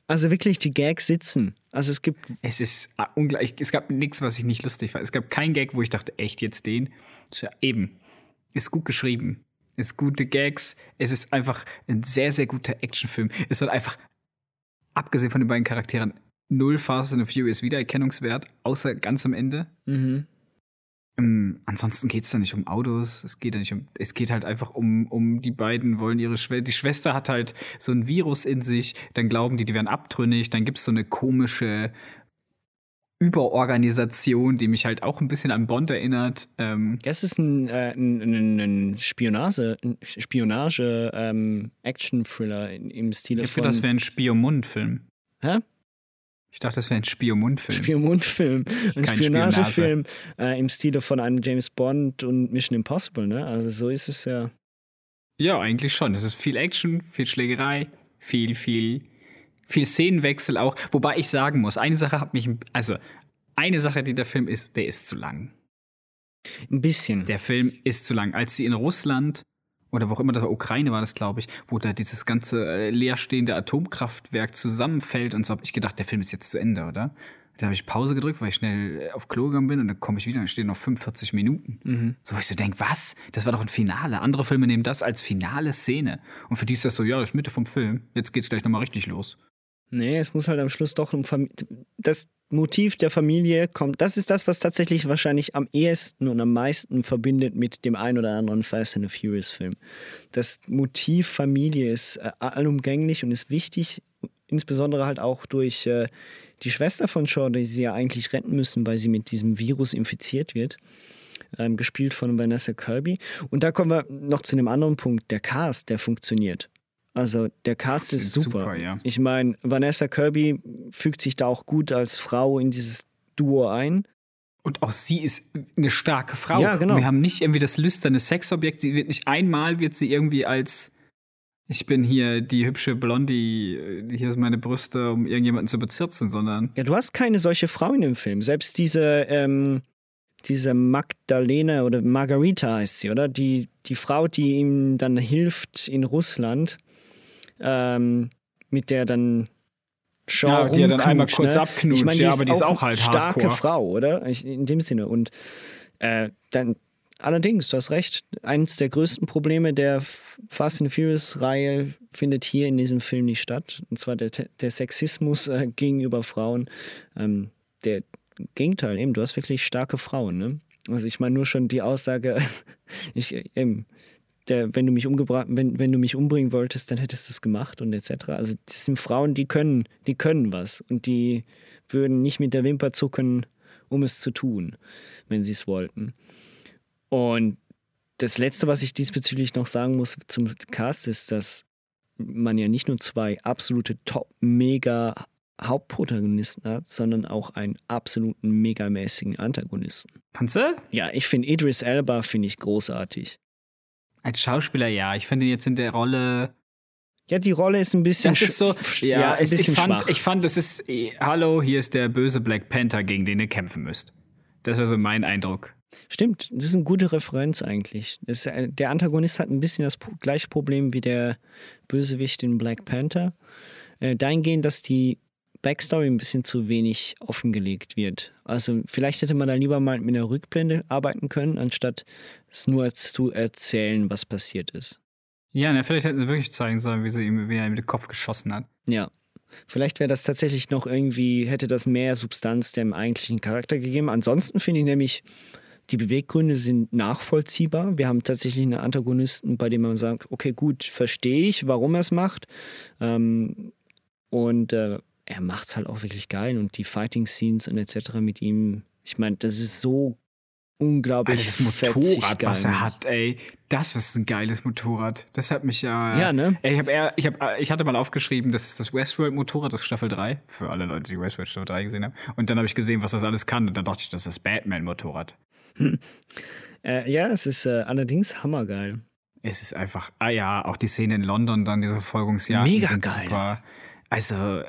Also wirklich, die Gags sitzen. Also es gibt, Es ist ah, ungleich. Es gab nichts, was ich nicht lustig fand. Es gab keinen Gag, wo ich dachte, echt jetzt den? Ist ja eben. Ist gut geschrieben. Ist gute Gags. Es ist einfach ein sehr, sehr guter Actionfilm. Es hat einfach, abgesehen von den beiden Charakteren, null Fast and Furious Wiedererkennungswert, außer ganz am Ende. mhm. Ähm, ansonsten geht es da nicht um Autos, es geht da nicht um, es geht halt einfach um, um die beiden wollen ihre Schwester, die Schwester hat halt so ein Virus in sich, dann glauben die, die werden abtrünnig, dann gibt es so eine komische Überorganisation, die mich halt auch ein bisschen an Bond erinnert. Ähm, Das ist ein, äh, ein, ein, ein Spionage, Spionage ähm, Action-Thriller im Stile ich von. finde, das wäre ein Spiomund-Film. Hä? Ich dachte, das wäre ein Spiomund-Film. Spielmundfilm. Ein Spionagefilm äh, im Stile von einem James Bond und Mission Impossible, ne? Also so ist es ja. Ja, eigentlich schon. Es ist viel Action, viel Schlägerei, viel, viel, viel Szenenwechsel auch. Wobei ich sagen muss, eine Sache hat mich, also eine Sache, die der Film ist, der ist zu lang. Ein bisschen. Der Film ist zu lang. Als sie in Russland oder wo auch immer das war, Ukraine war das, glaube ich, wo da dieses ganze äh, leerstehende Atomkraftwerk zusammenfällt und so, habe ich gedacht, der Film ist jetzt zu Ende, oder? Da habe ich Pause gedrückt, weil ich schnell äh, auf Klo gegangen bin und dann komme ich wieder und stehen noch 45 Minuten. So, wo ich so denke, was? Das war doch ein Finale. Andere Filme nehmen das als finale Szene. Und für die ist das so, ja, das ist Mitte vom Film. Jetzt geht's gleich nochmal richtig los. Nee, es muss halt am Schluss doch um Familie. Das Motiv der Familie kommt. Das ist das, was tatsächlich wahrscheinlich am ehesten und am meisten verbindet mit dem ein oder anderen Fast and the Furious Film. Das Motiv Familie ist äh, allumgänglich und ist wichtig, insbesondere halt auch durch äh, die Schwester von Shaw, die sie ja eigentlich retten müssen, weil sie mit diesem Virus infiziert wird. Ähm, gespielt von Vanessa Kirby. Und da kommen wir noch zu einem anderen Punkt. Der Cast, der funktioniert. Also der Cast ist super. Super, ja. Ich meine, Vanessa Kirby fügt sich da auch gut als Frau in dieses Duo ein. Und auch sie ist eine starke Frau. Ja, genau. Wir haben nicht irgendwie das lüsterne Sexobjekt. Sie wird nicht einmal, wird sie irgendwie als ich bin hier die hübsche Blondie, äh, hier ist meine Brüste, um irgendjemanden zu bezirzen, sondern Ja, du hast keine solche Frau in dem Film. Selbst diese, ähm, diese Magdalena oder Margarita heißt sie, oder? Die, die Frau, die ihm dann hilft in Russland, ähm, mit der dann Shaw Ja, die er dann einmal kurz ne? abknutscht, Ich meine, ja, aber die ist auch halt starke hardcore. Frau, oder? In dem Sinne. Und äh, dann allerdings, du hast recht, eines der größten Probleme der Fast and Furious-Reihe findet hier in diesem Film nicht statt. Und zwar der, der Sexismus äh, gegenüber Frauen. Ähm, der Gegenteil, eben, du hast wirklich starke Frauen. Ne? Also ich meine nur schon die Aussage, ich, äh, eben, der, wenn, du mich umgebracht, wenn, wenn du mich umbringen wolltest, dann hättest du es gemacht und etc. Also das sind Frauen, die können, die können was und die würden nicht mit der Wimper zucken, um es zu tun, wenn sie es wollten. Und das Letzte, was ich diesbezüglich noch sagen muss zum Cast, ist, dass man ja nicht nur zwei absolute Top-Mega Hauptprotagonisten hat, sondern auch einen absoluten megamäßigen Antagonisten. Fandst du? Ja, ich finde Idris Elba finde ich großartig. Als Schauspieler ja. Ich finde jetzt in der Rolle. Ja, die Rolle ist ein bisschen Das ist so. sch- Ja, ein es, ich, bisschen fand, schwach. ich fand, es ist. Hallo, hier ist der böse Black Panther, gegen den ihr kämpfen müsst. Das war so mein Eindruck. Stimmt, das ist eine gute Referenz eigentlich. Das äh, der Antagonist hat ein bisschen das gleiche Problem wie der Bösewicht in Black Panther. Äh, dahingehend, dass die Backstory ein bisschen zu wenig offengelegt wird. Also vielleicht hätte man da lieber mal mit einer Rückblende arbeiten können, anstatt es nur zu erzählen, was passiert ist. Ja, na, vielleicht hätten sie wirklich zeigen sollen, wie, sie ihm, wie er ihm den Kopf geschossen hat. Ja. Vielleicht wäre das tatsächlich noch irgendwie, hätte das mehr Substanz dem eigentlichen Charakter gegeben. Ansonsten finde ich nämlich, die Beweggründe sind nachvollziehbar. Wir haben tatsächlich einen Antagonisten, bei dem man sagt, okay, gut, verstehe ich, warum er es macht. Ähm, und äh, er macht es halt auch wirklich geil. Und die Fighting-Scenes und etc. mit ihm, ich meine, das ist so unglaublich Alter, das Motorrad, was er hat, ey. Das ist ein geiles Motorrad. Das hat mich ja. Ja, ne? Ey, ich, hab eher, ich, hab, ich hatte mal aufgeschrieben, das ist das Westworld-Motorrad, ist Staffel 3. Für alle Leute, die Westworld Staffel 3 gesehen haben. Und dann habe ich gesehen, was das alles kann. Und dann dachte ich, das ist das Batman-Motorrad. Äh, ja, es ist äh, allerdings hammergeil. Es ist einfach, ah ja, auch die Szene in London, dann diese Verfolgungsjagden Mega sind geil. super. Also, äh,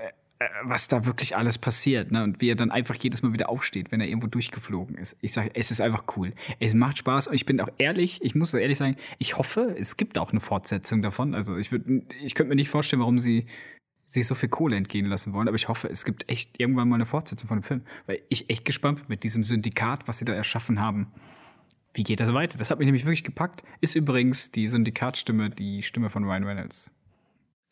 was da wirklich alles passiert, ne? Und wie er dann einfach jedes Mal wieder aufsteht, wenn er irgendwo durchgeflogen ist. Ich sage, es ist einfach cool. Es macht Spaß und ich bin auch ehrlich, ich muss ehrlich sagen, ich hoffe, es gibt auch eine Fortsetzung davon. Also ich würde, ich könnte mir nicht vorstellen, warum sie sich so viel Kohle entgehen lassen wollen, aber ich hoffe, es gibt echt irgendwann mal eine Fortsetzung von dem Film, weil ich echt gespannt bin mit diesem Syndikat, was sie da erschaffen haben. Wie geht das weiter? Das hat mich nämlich wirklich gepackt. Ist übrigens die Syndikatstimme die Stimme von Ryan Reynolds.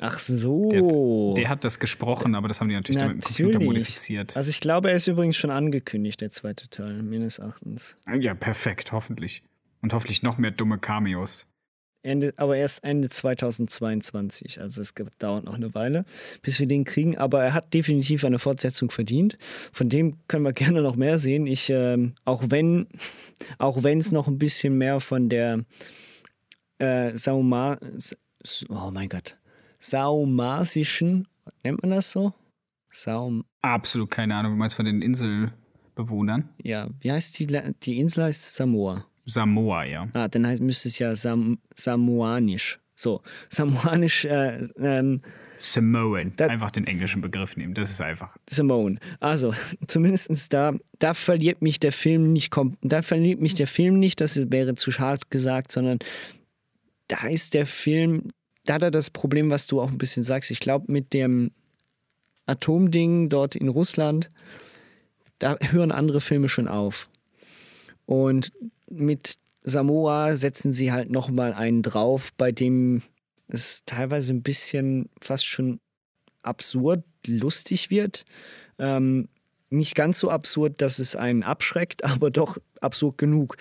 Ach Der, so. hat, der hat das gesprochen, aber das haben die natürlich, dann mit dem Computer Natürlich. modifiziert. Also ich glaube, er ist übrigens schon angekündigt, der zweite Teil, meines Erachtens. ja, perfekt, hoffentlich. Und hoffentlich noch mehr dumme Cameos. Ende, aber erst Ende 2022. Also es dauert noch eine Weile, bis wir den kriegen. Aber er hat definitiv eine Fortsetzung verdient. Von dem können wir gerne noch mehr sehen. Ich, ähm, auch wenn auch wenn es noch ein bisschen mehr von der äh, Sauma, oh mein Gott, saumasischen, nennt man das so? Saum, Absolut keine Ahnung, wie man es von den Inselbewohnern. ja, wie heißt die, die Insel heißt Samoa. Samoa, ja. Ah, dann heißt, müsste es ja Sam, samoanisch So, samoanisch äh, ähm, Samoan. Da- einfach den englischen Begriff nehmen. Das ist einfach. Simone. Also, zumindest da, da verliert mich der Film nicht, da verliert mich der Film nicht, das wäre zu hart gesagt, sondern da ist der Film, da hat er das Problem, was du auch ein bisschen sagst. Ich glaube, mit dem Atomding dort in Russland, da hören andere Filme schon auf. Und mit Samoa setzen sie halt nochmal einen drauf, bei dem es teilweise ein bisschen fast schon absurd lustig wird. Ähm, nicht ganz so absurd, dass es einen abschreckt, aber doch absurd genug.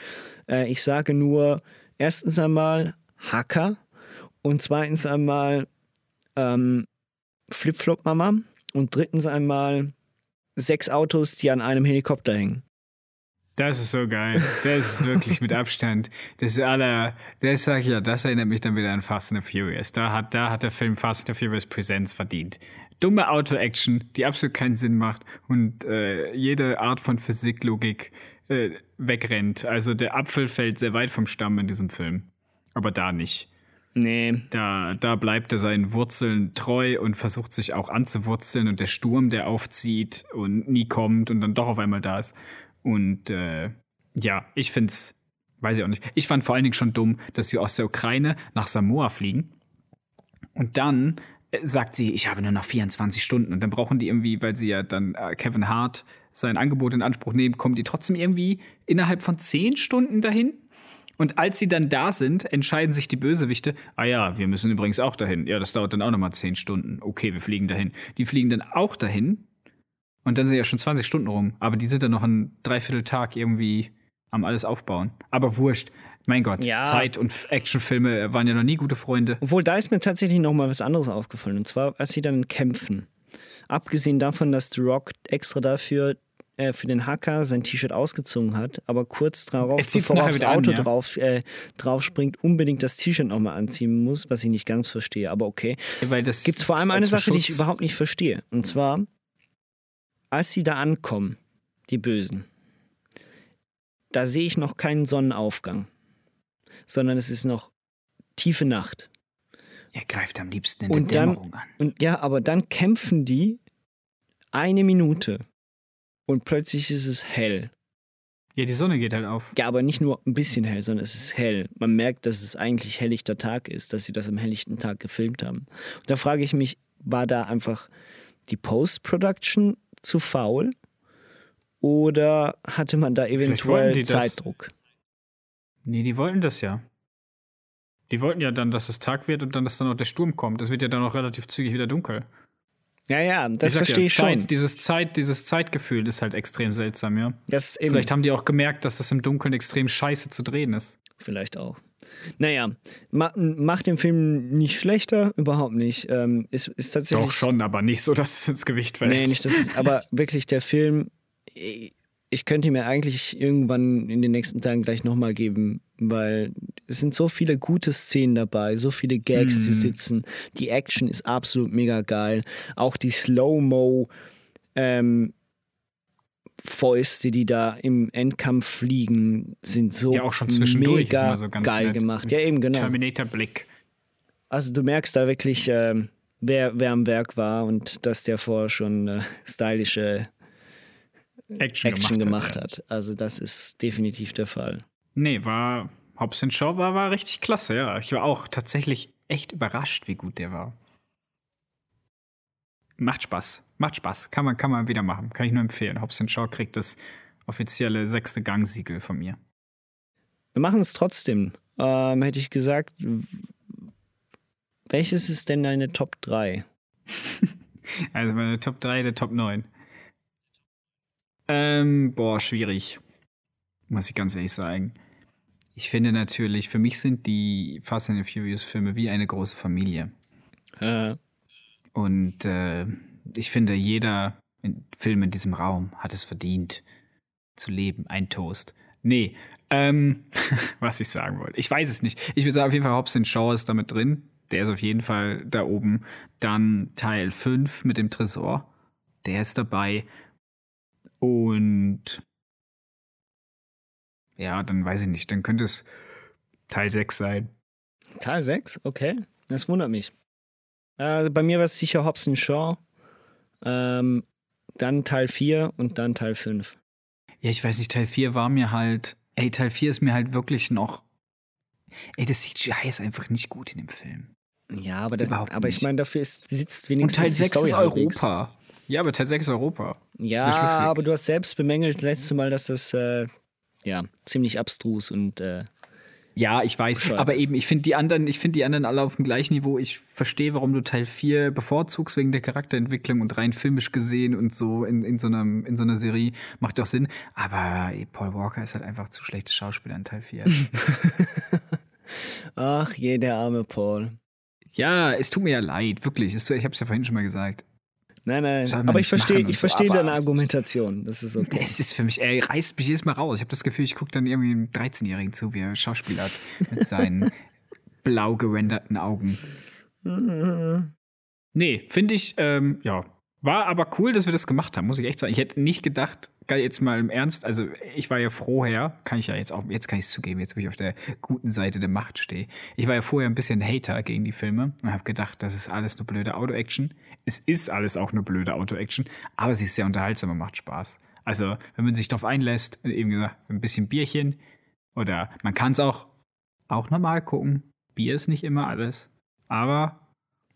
Äh, ich sage nur, erstens einmal Hacker und zweitens einmal ähm, Flip-Flop-Mama und drittens einmal sechs Autos, die an einem Helikopter hängen. Das ist so geil. Das ist wirklich mit Abstand. Das aller, das sag ich ja, das erinnert mich dann wieder an Fast and the Furious. Da hat, da hat der Film Fast and the Furious Presents verdient. Dumme Auto-Action, die absolut keinen Sinn macht und äh, jede Art von Physiklogik äh, wegrennt. Also der Apfel fällt sehr weit vom Stamm in diesem Film. Aber da nicht. Nee. Da, da bleibt er seinen Wurzeln treu und versucht sich auch anzuwurzeln und der Sturm, der aufzieht und nie kommt und dann doch auf einmal da ist. Und äh, ja, ich find's, weiß ich auch nicht. Ich fand vor allen Dingen schon dumm, dass sie aus der Ukraine nach Samoa fliegen und dann äh, sagt sie, ich habe nur noch 24 Stunden und dann brauchen die irgendwie, weil sie ja dann äh, Kevin Hart sein Angebot in Anspruch nehmen, kommen die trotzdem irgendwie innerhalb von 10 Stunden dahin. Und als sie dann da sind, entscheiden sich die Bösewichte, ah ja, wir müssen übrigens auch dahin. Ja, das dauert dann auch nochmal 10 Stunden. Okay, wir fliegen dahin. Die fliegen dann auch dahin. Und dann sind ja schon 20 Stunden rum. Aber die sind dann noch einen Dreivierteltag irgendwie am alles aufbauen. Aber wurscht. Mein Gott, Ja. Zeit- und Actionfilme waren ja noch nie gute Freunde. Obwohl, da ist mir tatsächlich noch mal was anderes aufgefallen. Und zwar, als sie dann kämpfen. Abgesehen davon, dass The Rock extra dafür äh, für den Hacker sein T-Shirt ausgezogen hat, aber kurz darauf, bevor er aufs wieder an, Auto ja. drauf, äh, drauf springt, unbedingt das T-Shirt nochmal anziehen muss, was ich nicht ganz verstehe. Aber okay. Das Gibt es vor allem eine Sache, die ich Schutz. überhaupt nicht verstehe. Und zwar, als sie da ankommen, die Bösen, da sehe ich noch keinen Sonnenaufgang, sondern es ist noch tiefe Nacht. Er greift am liebsten in Und der dann- Dämmerung an. Und ja, aber dann kämpfen die eine Minute und plötzlich ist es hell. Ja, die Sonne geht halt auf. Ja, aber nicht nur ein bisschen hell, sondern es ist hell. Man merkt, dass es eigentlich helllichter Tag ist, dass sie das am helllichten Tag gefilmt haben. Und da frage ich mich, war da einfach die Post-Production zu faul? Oder hatte man da eventuell die das. Zeitdruck? Nee, die wollten das ja. Die wollten ja dann, dass es Tag wird und dann, dass dann auch der Sturm kommt. Es wird ja dann auch relativ zügig wieder dunkel. Ja, ja, das verstehe ja, ich schon. Dieses, Zeit, dieses Zeitgefühl ist halt extrem seltsam, ja. Das ist eben, Vielleicht haben die auch gemerkt, dass das im Dunkeln extrem scheiße zu drehen ist. Vielleicht auch. Naja, ma macht den Film nicht schlechter, überhaupt nicht. Ähm, ist, ist tatsächlich. Doch schon, aber nicht so, dass es ins Gewicht fällt. Nee, nicht das. Aber wirklich der Film, ich könnte mir eigentlich irgendwann in den nächsten Tagen gleich nochmal geben, weil es sind so viele gute Szenen dabei, so viele Gags, die Mhm. sitzen. Die Action ist absolut mega geil. Auch die Slow-Mo. Ähm, Fäuste, die da im Endkampf fliegen, sind so ja, auch schon zwischendurch mega so geil nett. gemacht. Ja, eben genau. Terminator-Blick. Also du merkst da wirklich, ähm, wer, wer am Werk war und dass der vorher schon äh, stylische Action, Action gemacht ja. hat. Also das ist definitiv der Fall. Nee, war. Hobbs Shaw war, war richtig klasse, ja. Ich war auch tatsächlich echt überrascht, wie gut der war. Macht Spaß. Macht Spaß. Kann man, kann man wieder machen. Kann ich nur empfehlen. Hobbs Shaw kriegt das offizielle sechste Gangsiegel von mir. Wir machen es trotzdem. Ähm, hätte ich gesagt, welches ist denn deine Top 3? Also meine Top 3, der Top 9. Ähm, boah, schwierig. Muss ich ganz ehrlich sagen. Ich finde natürlich, für mich sind die Fast and the Furious Filme wie eine große Familie. Äh, Und äh, ich finde, jeder Film in diesem Raum hat es verdient, zu leben. Ein Toast. Nee, ähm, was ich sagen wollte. Ich weiß es nicht. Ich würde sagen, auf jeden Fall Hobbs Shaw ist damit drin. Der ist auf jeden Fall da oben. Dann Teil 5 mit dem Tresor. Der ist dabei. Und ja, dann weiß ich nicht. Dann könnte es Teil 6 sein. Teil 6? Okay. Das wundert mich. Äh, bei mir war es sicher Hobbs Shaw. Ähm, dann Teil 4 und dann Teil 5. Ja, ich weiß nicht, Teil 4 war mir halt. Ey, Teil 4 ist mir halt wirklich noch. Ey, das CGI ist einfach nicht gut in dem Film. Ja, aber, das, Überhaupt aber ich meine, dafür ist, sitzt Und wenigstens Teil die 6 Story ist halbwegs. Europa. Ja, aber Teil 6 ist Europa. Ja, aber du hast selbst bemängelt letzte Mal, dass das äh, ja ziemlich abstrus und äh, Ja, ich weiß. Bescheuert Aber eben, ich finde die anderen, ich finde die anderen alle auf dem gleichen Niveau. Ich verstehe, warum du Teil 4 bevorzugst wegen der Charakterentwicklung und rein filmisch gesehen und so in, in, so, einem, in so einer Serie macht doch Sinn. Aber ey, Paul Walker ist halt einfach zu schlechtes Schauspieler in Teil 4. ach je, der arme Paul. ja, es tut mir ja leid, wirklich. Es tut, ich habe es ja vorhin schon mal gesagt. Nein, nein, aber ich verstehe, ich so, verstehe deine Argumentation. Das ist okay. Es ist für mich, er reißt mich jedes Mal raus. Ich habe das Gefühl, ich gucke dann irgendwie einem 13-Jährigen zu, wie er Schauspieler hat mit seinen blau gerenderten Augen. Nee, finde ich, ähm, ja. War aber cool, dass wir das gemacht haben, muss ich echt sagen. Ich hätte nicht gedacht, jetzt mal im Ernst, also ich war ja vorher, kann ich ja jetzt auch, jetzt kann ich es zugeben, jetzt wo ich auf der guten Seite der Macht stehe. Ich war ja vorher ein bisschen Hater gegen die Filme und habe gedacht, das ist alles nur blöde Auto-Action. Es ist alles auch nur blöde Auto-Action, aber sie ist sehr unterhaltsam und macht Spaß. Also, wenn man sich darauf einlässt, eben gesagt, ein bisschen Bierchen oder man kann es auch, auch normal gucken. Bier ist nicht immer alles, aber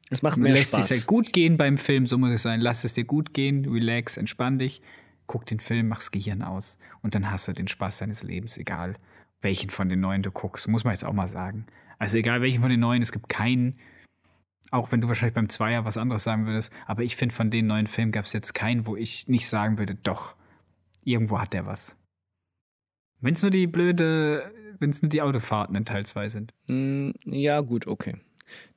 Es macht mehr lässt Spaß. es halt gut gehen beim Film, so muss es sein. Lass es dir gut gehen, relax, entspann dich, guck den Film, mach's Gehirn aus und dann hast du den Spaß deines Lebens, egal welchen von den neuen du guckst, muss man jetzt auch mal sagen. Also egal welchen von den neuen, es gibt keinen, auch wenn du wahrscheinlich beim Zweier was anderes sagen würdest, aber ich finde von den neuen Filmen gab es jetzt keinen, wo ich nicht sagen würde, doch, irgendwo hat der was. Wenn es nur die blöde, wenn es nur die Autofahrten in Teil 2 sind. Mm, Ja, gut, okay.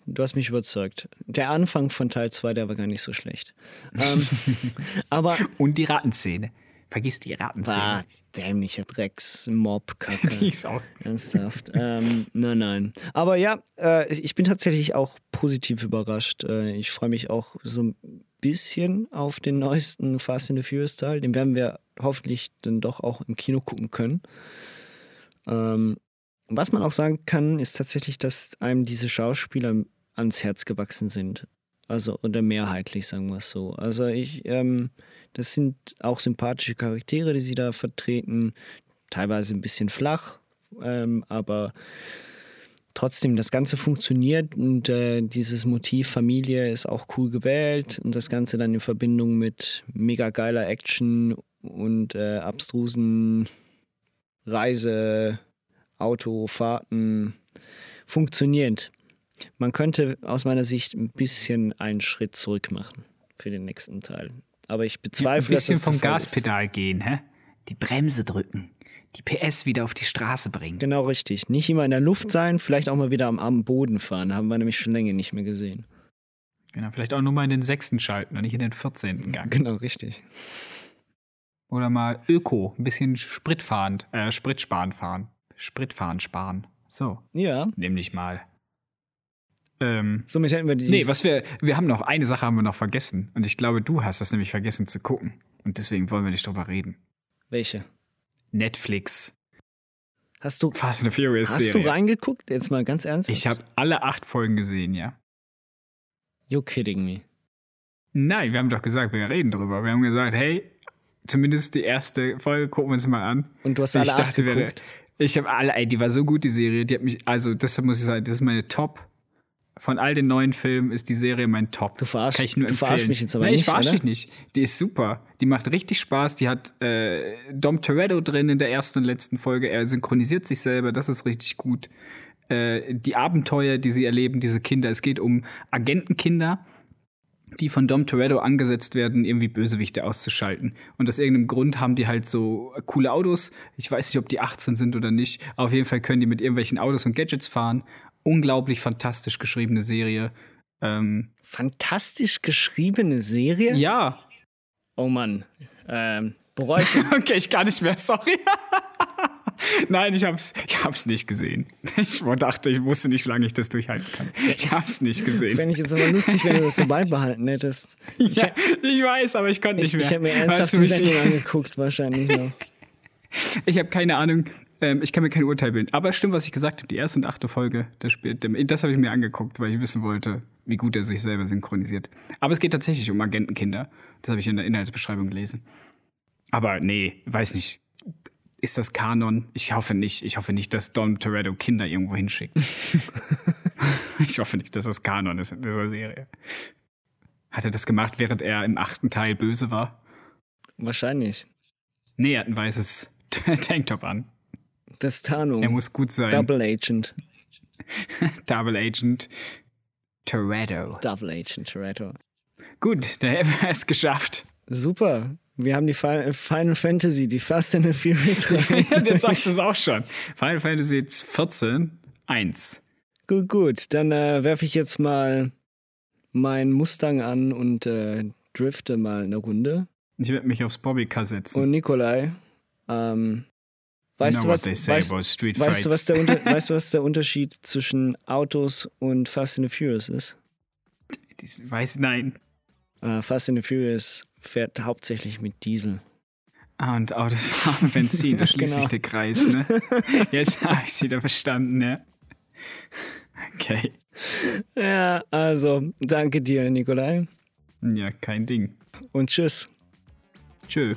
Du hast mich überzeugt. Der Anfang von Teil 2, der war gar nicht so schlecht. Ähm, aber Und die Rattenszene. Vergiss die Rattenszene. war dämlicher Drecksmob, Die ist auch Ernsthaft. ähm, nein, nein. Aber ja, äh, ich bin tatsächlich auch positiv überrascht. Äh, ich freue mich auch so ein bisschen auf den neuesten Fast and the Furious Teil. Den werden wir hoffentlich dann doch auch im Kino gucken können. Ähm, was man auch sagen kann, ist tatsächlich, dass einem diese Schauspieler ans Herz gewachsen sind. Also, oder mehrheitlich, sagen wir es so. Also, ich, ähm, das sind auch sympathische Charaktere, die sie da vertreten. Teilweise ein bisschen flach, ähm, aber trotzdem, das Ganze funktioniert und äh, dieses Motiv Familie ist auch cool gewählt und das Ganze dann in Verbindung mit mega geiler Action und äh, abstrusen Reise, Autofahrten funktioniert. Man könnte aus meiner Sicht ein bisschen einen Schritt zurück machen für den nächsten Teil. Aber ich ein bezweifle, bisschen dass das vom Fall ist. Gaspedal gehen, hä? Die Bremse drücken. Die PS wieder auf die Straße bringen. Genau richtig. Nicht immer in der Luft sein, vielleicht auch mal wieder am, am Boden fahren. Haben wir nämlich schon länger nicht mehr gesehen. Genau, vielleicht auch nur mal in den sechsten schalten und nicht in den 14. Gang. Genau richtig. Oder mal Öko, ein bisschen spritfahrend, äh, Spritsparen fahren. Spritfahren sparen. So, Ja, nämlich mal. Ähm, somit hätten wir die. nee, was wir, wir haben noch, eine Sache haben wir noch vergessen. Und ich glaube, du hast das nämlich vergessen zu gucken. Und deswegen wollen wir nicht drüber reden. Welche? Netflix, Hast du, Fast and the Furious hast Serie. du reingeguckt? Jetzt mal ganz ernst. ich habe alle acht Folgen gesehen, ja. You kidding me. Nein, wir haben doch gesagt, wir reden drüber. Wir haben gesagt, hey, zumindest die erste Folge gucken wir uns mal an. Und du hast ich alle acht dachte, wir, geguckt. ich habe alle, ey, die war so gut, die Serie. Die hat mich, also das muss ich sagen, das ist meine Top. Von all den neuen Filmen ist die Serie mein Top. Du verarsch- Kann ich nur du verarschst mich jetzt aber Nein, nicht, ich verarsche oder? dich nicht. Die ist super. Die macht richtig Spaß. Die hat äh, Dom Toretto drin in der ersten und letzten Folge. Er synchronisiert sich selber. Das ist richtig gut. Äh, die Abenteuer, die sie erleben, diese Kinder. Es geht um Agentenkinder, die von Dom Toretto angesetzt werden, irgendwie Bösewichte auszuschalten. Und aus irgendeinem Grund haben die halt so coole Autos. Ich weiß nicht, ob die 18 sind oder nicht. Auf jeden Fall können die mit irgendwelchen Autos und Gadgets fahren. Unglaublich fantastisch geschriebene Serie. Ähm, Fantastisch geschriebene Serie? ja, Oh Mann. Ähm, bereue ich. okay, ich kann nicht mehr, sorry. Nein, ich hab's, ich hab's nicht gesehen. Ich dachte, ich wusste nicht, wie lange ich das durchhalten kann. Ich hab's nicht gesehen. Fände ich jetzt aber lustig, wenn du das so beibehalten hättest. Ja, ich weiß, aber ich konnte Ich, nicht mehr. ich hätte mir Weißt ernsthaft du, die Sendung angeguckt, wahrscheinlich noch. Ich habe keine Ahnung. Ähm, ich kann mir kein Urteil bilden. Aber es stimmt, was ich gesagt habe. Die erste und achte Folge, das, das habe ich mir angeguckt, weil ich wissen wollte, wie gut er sich selber synchronisiert. Aber es geht tatsächlich um Agentenkinder. Das habe ich in der Inhaltsbeschreibung gelesen. Aber nee, weiß nicht. Ist das Kanon? Ich hoffe nicht. Ich hoffe nicht, dass Dom Toretto Kinder irgendwo hinschickt. ich hoffe nicht, dass das Kanon ist in dieser Serie. Hat er das gemacht, während er im achten Teil böse war? Wahrscheinlich. Nee, er hat ein weißes Tanktop an. Das Tarnung. Er muss gut sein. Double Agent. Double Agent Toretto. Double Agent Toretto. Gut, der haben wir es geschafft. Super. Wir haben die Fi- Final Fantasy, die Fast and the Furious. Jetzt sagst du es auch schon. Final Fantasy 14, 1. gut, gut. Dann äh, werfe ich jetzt mal meinen Mustang an und äh, drifte mal eine Runde. Ich werde mich aufs Bobbycar setzen. Und Nikolai, ähm, weißt, du, was, weißt, weißt, du, was der Unter weißt du, was der Unterschied zwischen Autos und Fast and the Furious ist? Ich weiß, nein. Äh, Fast and the Furious fährt hauptsächlich mit Diesel. Ah, und Autos fahren Benzin, da schließt Genau. sich der Kreis, ne? Jetzt habe ich es wieder verstanden, ja. Okay. Ja, also danke dir, Nikolai. Ja, kein Ding. Und tschüss. Tschö.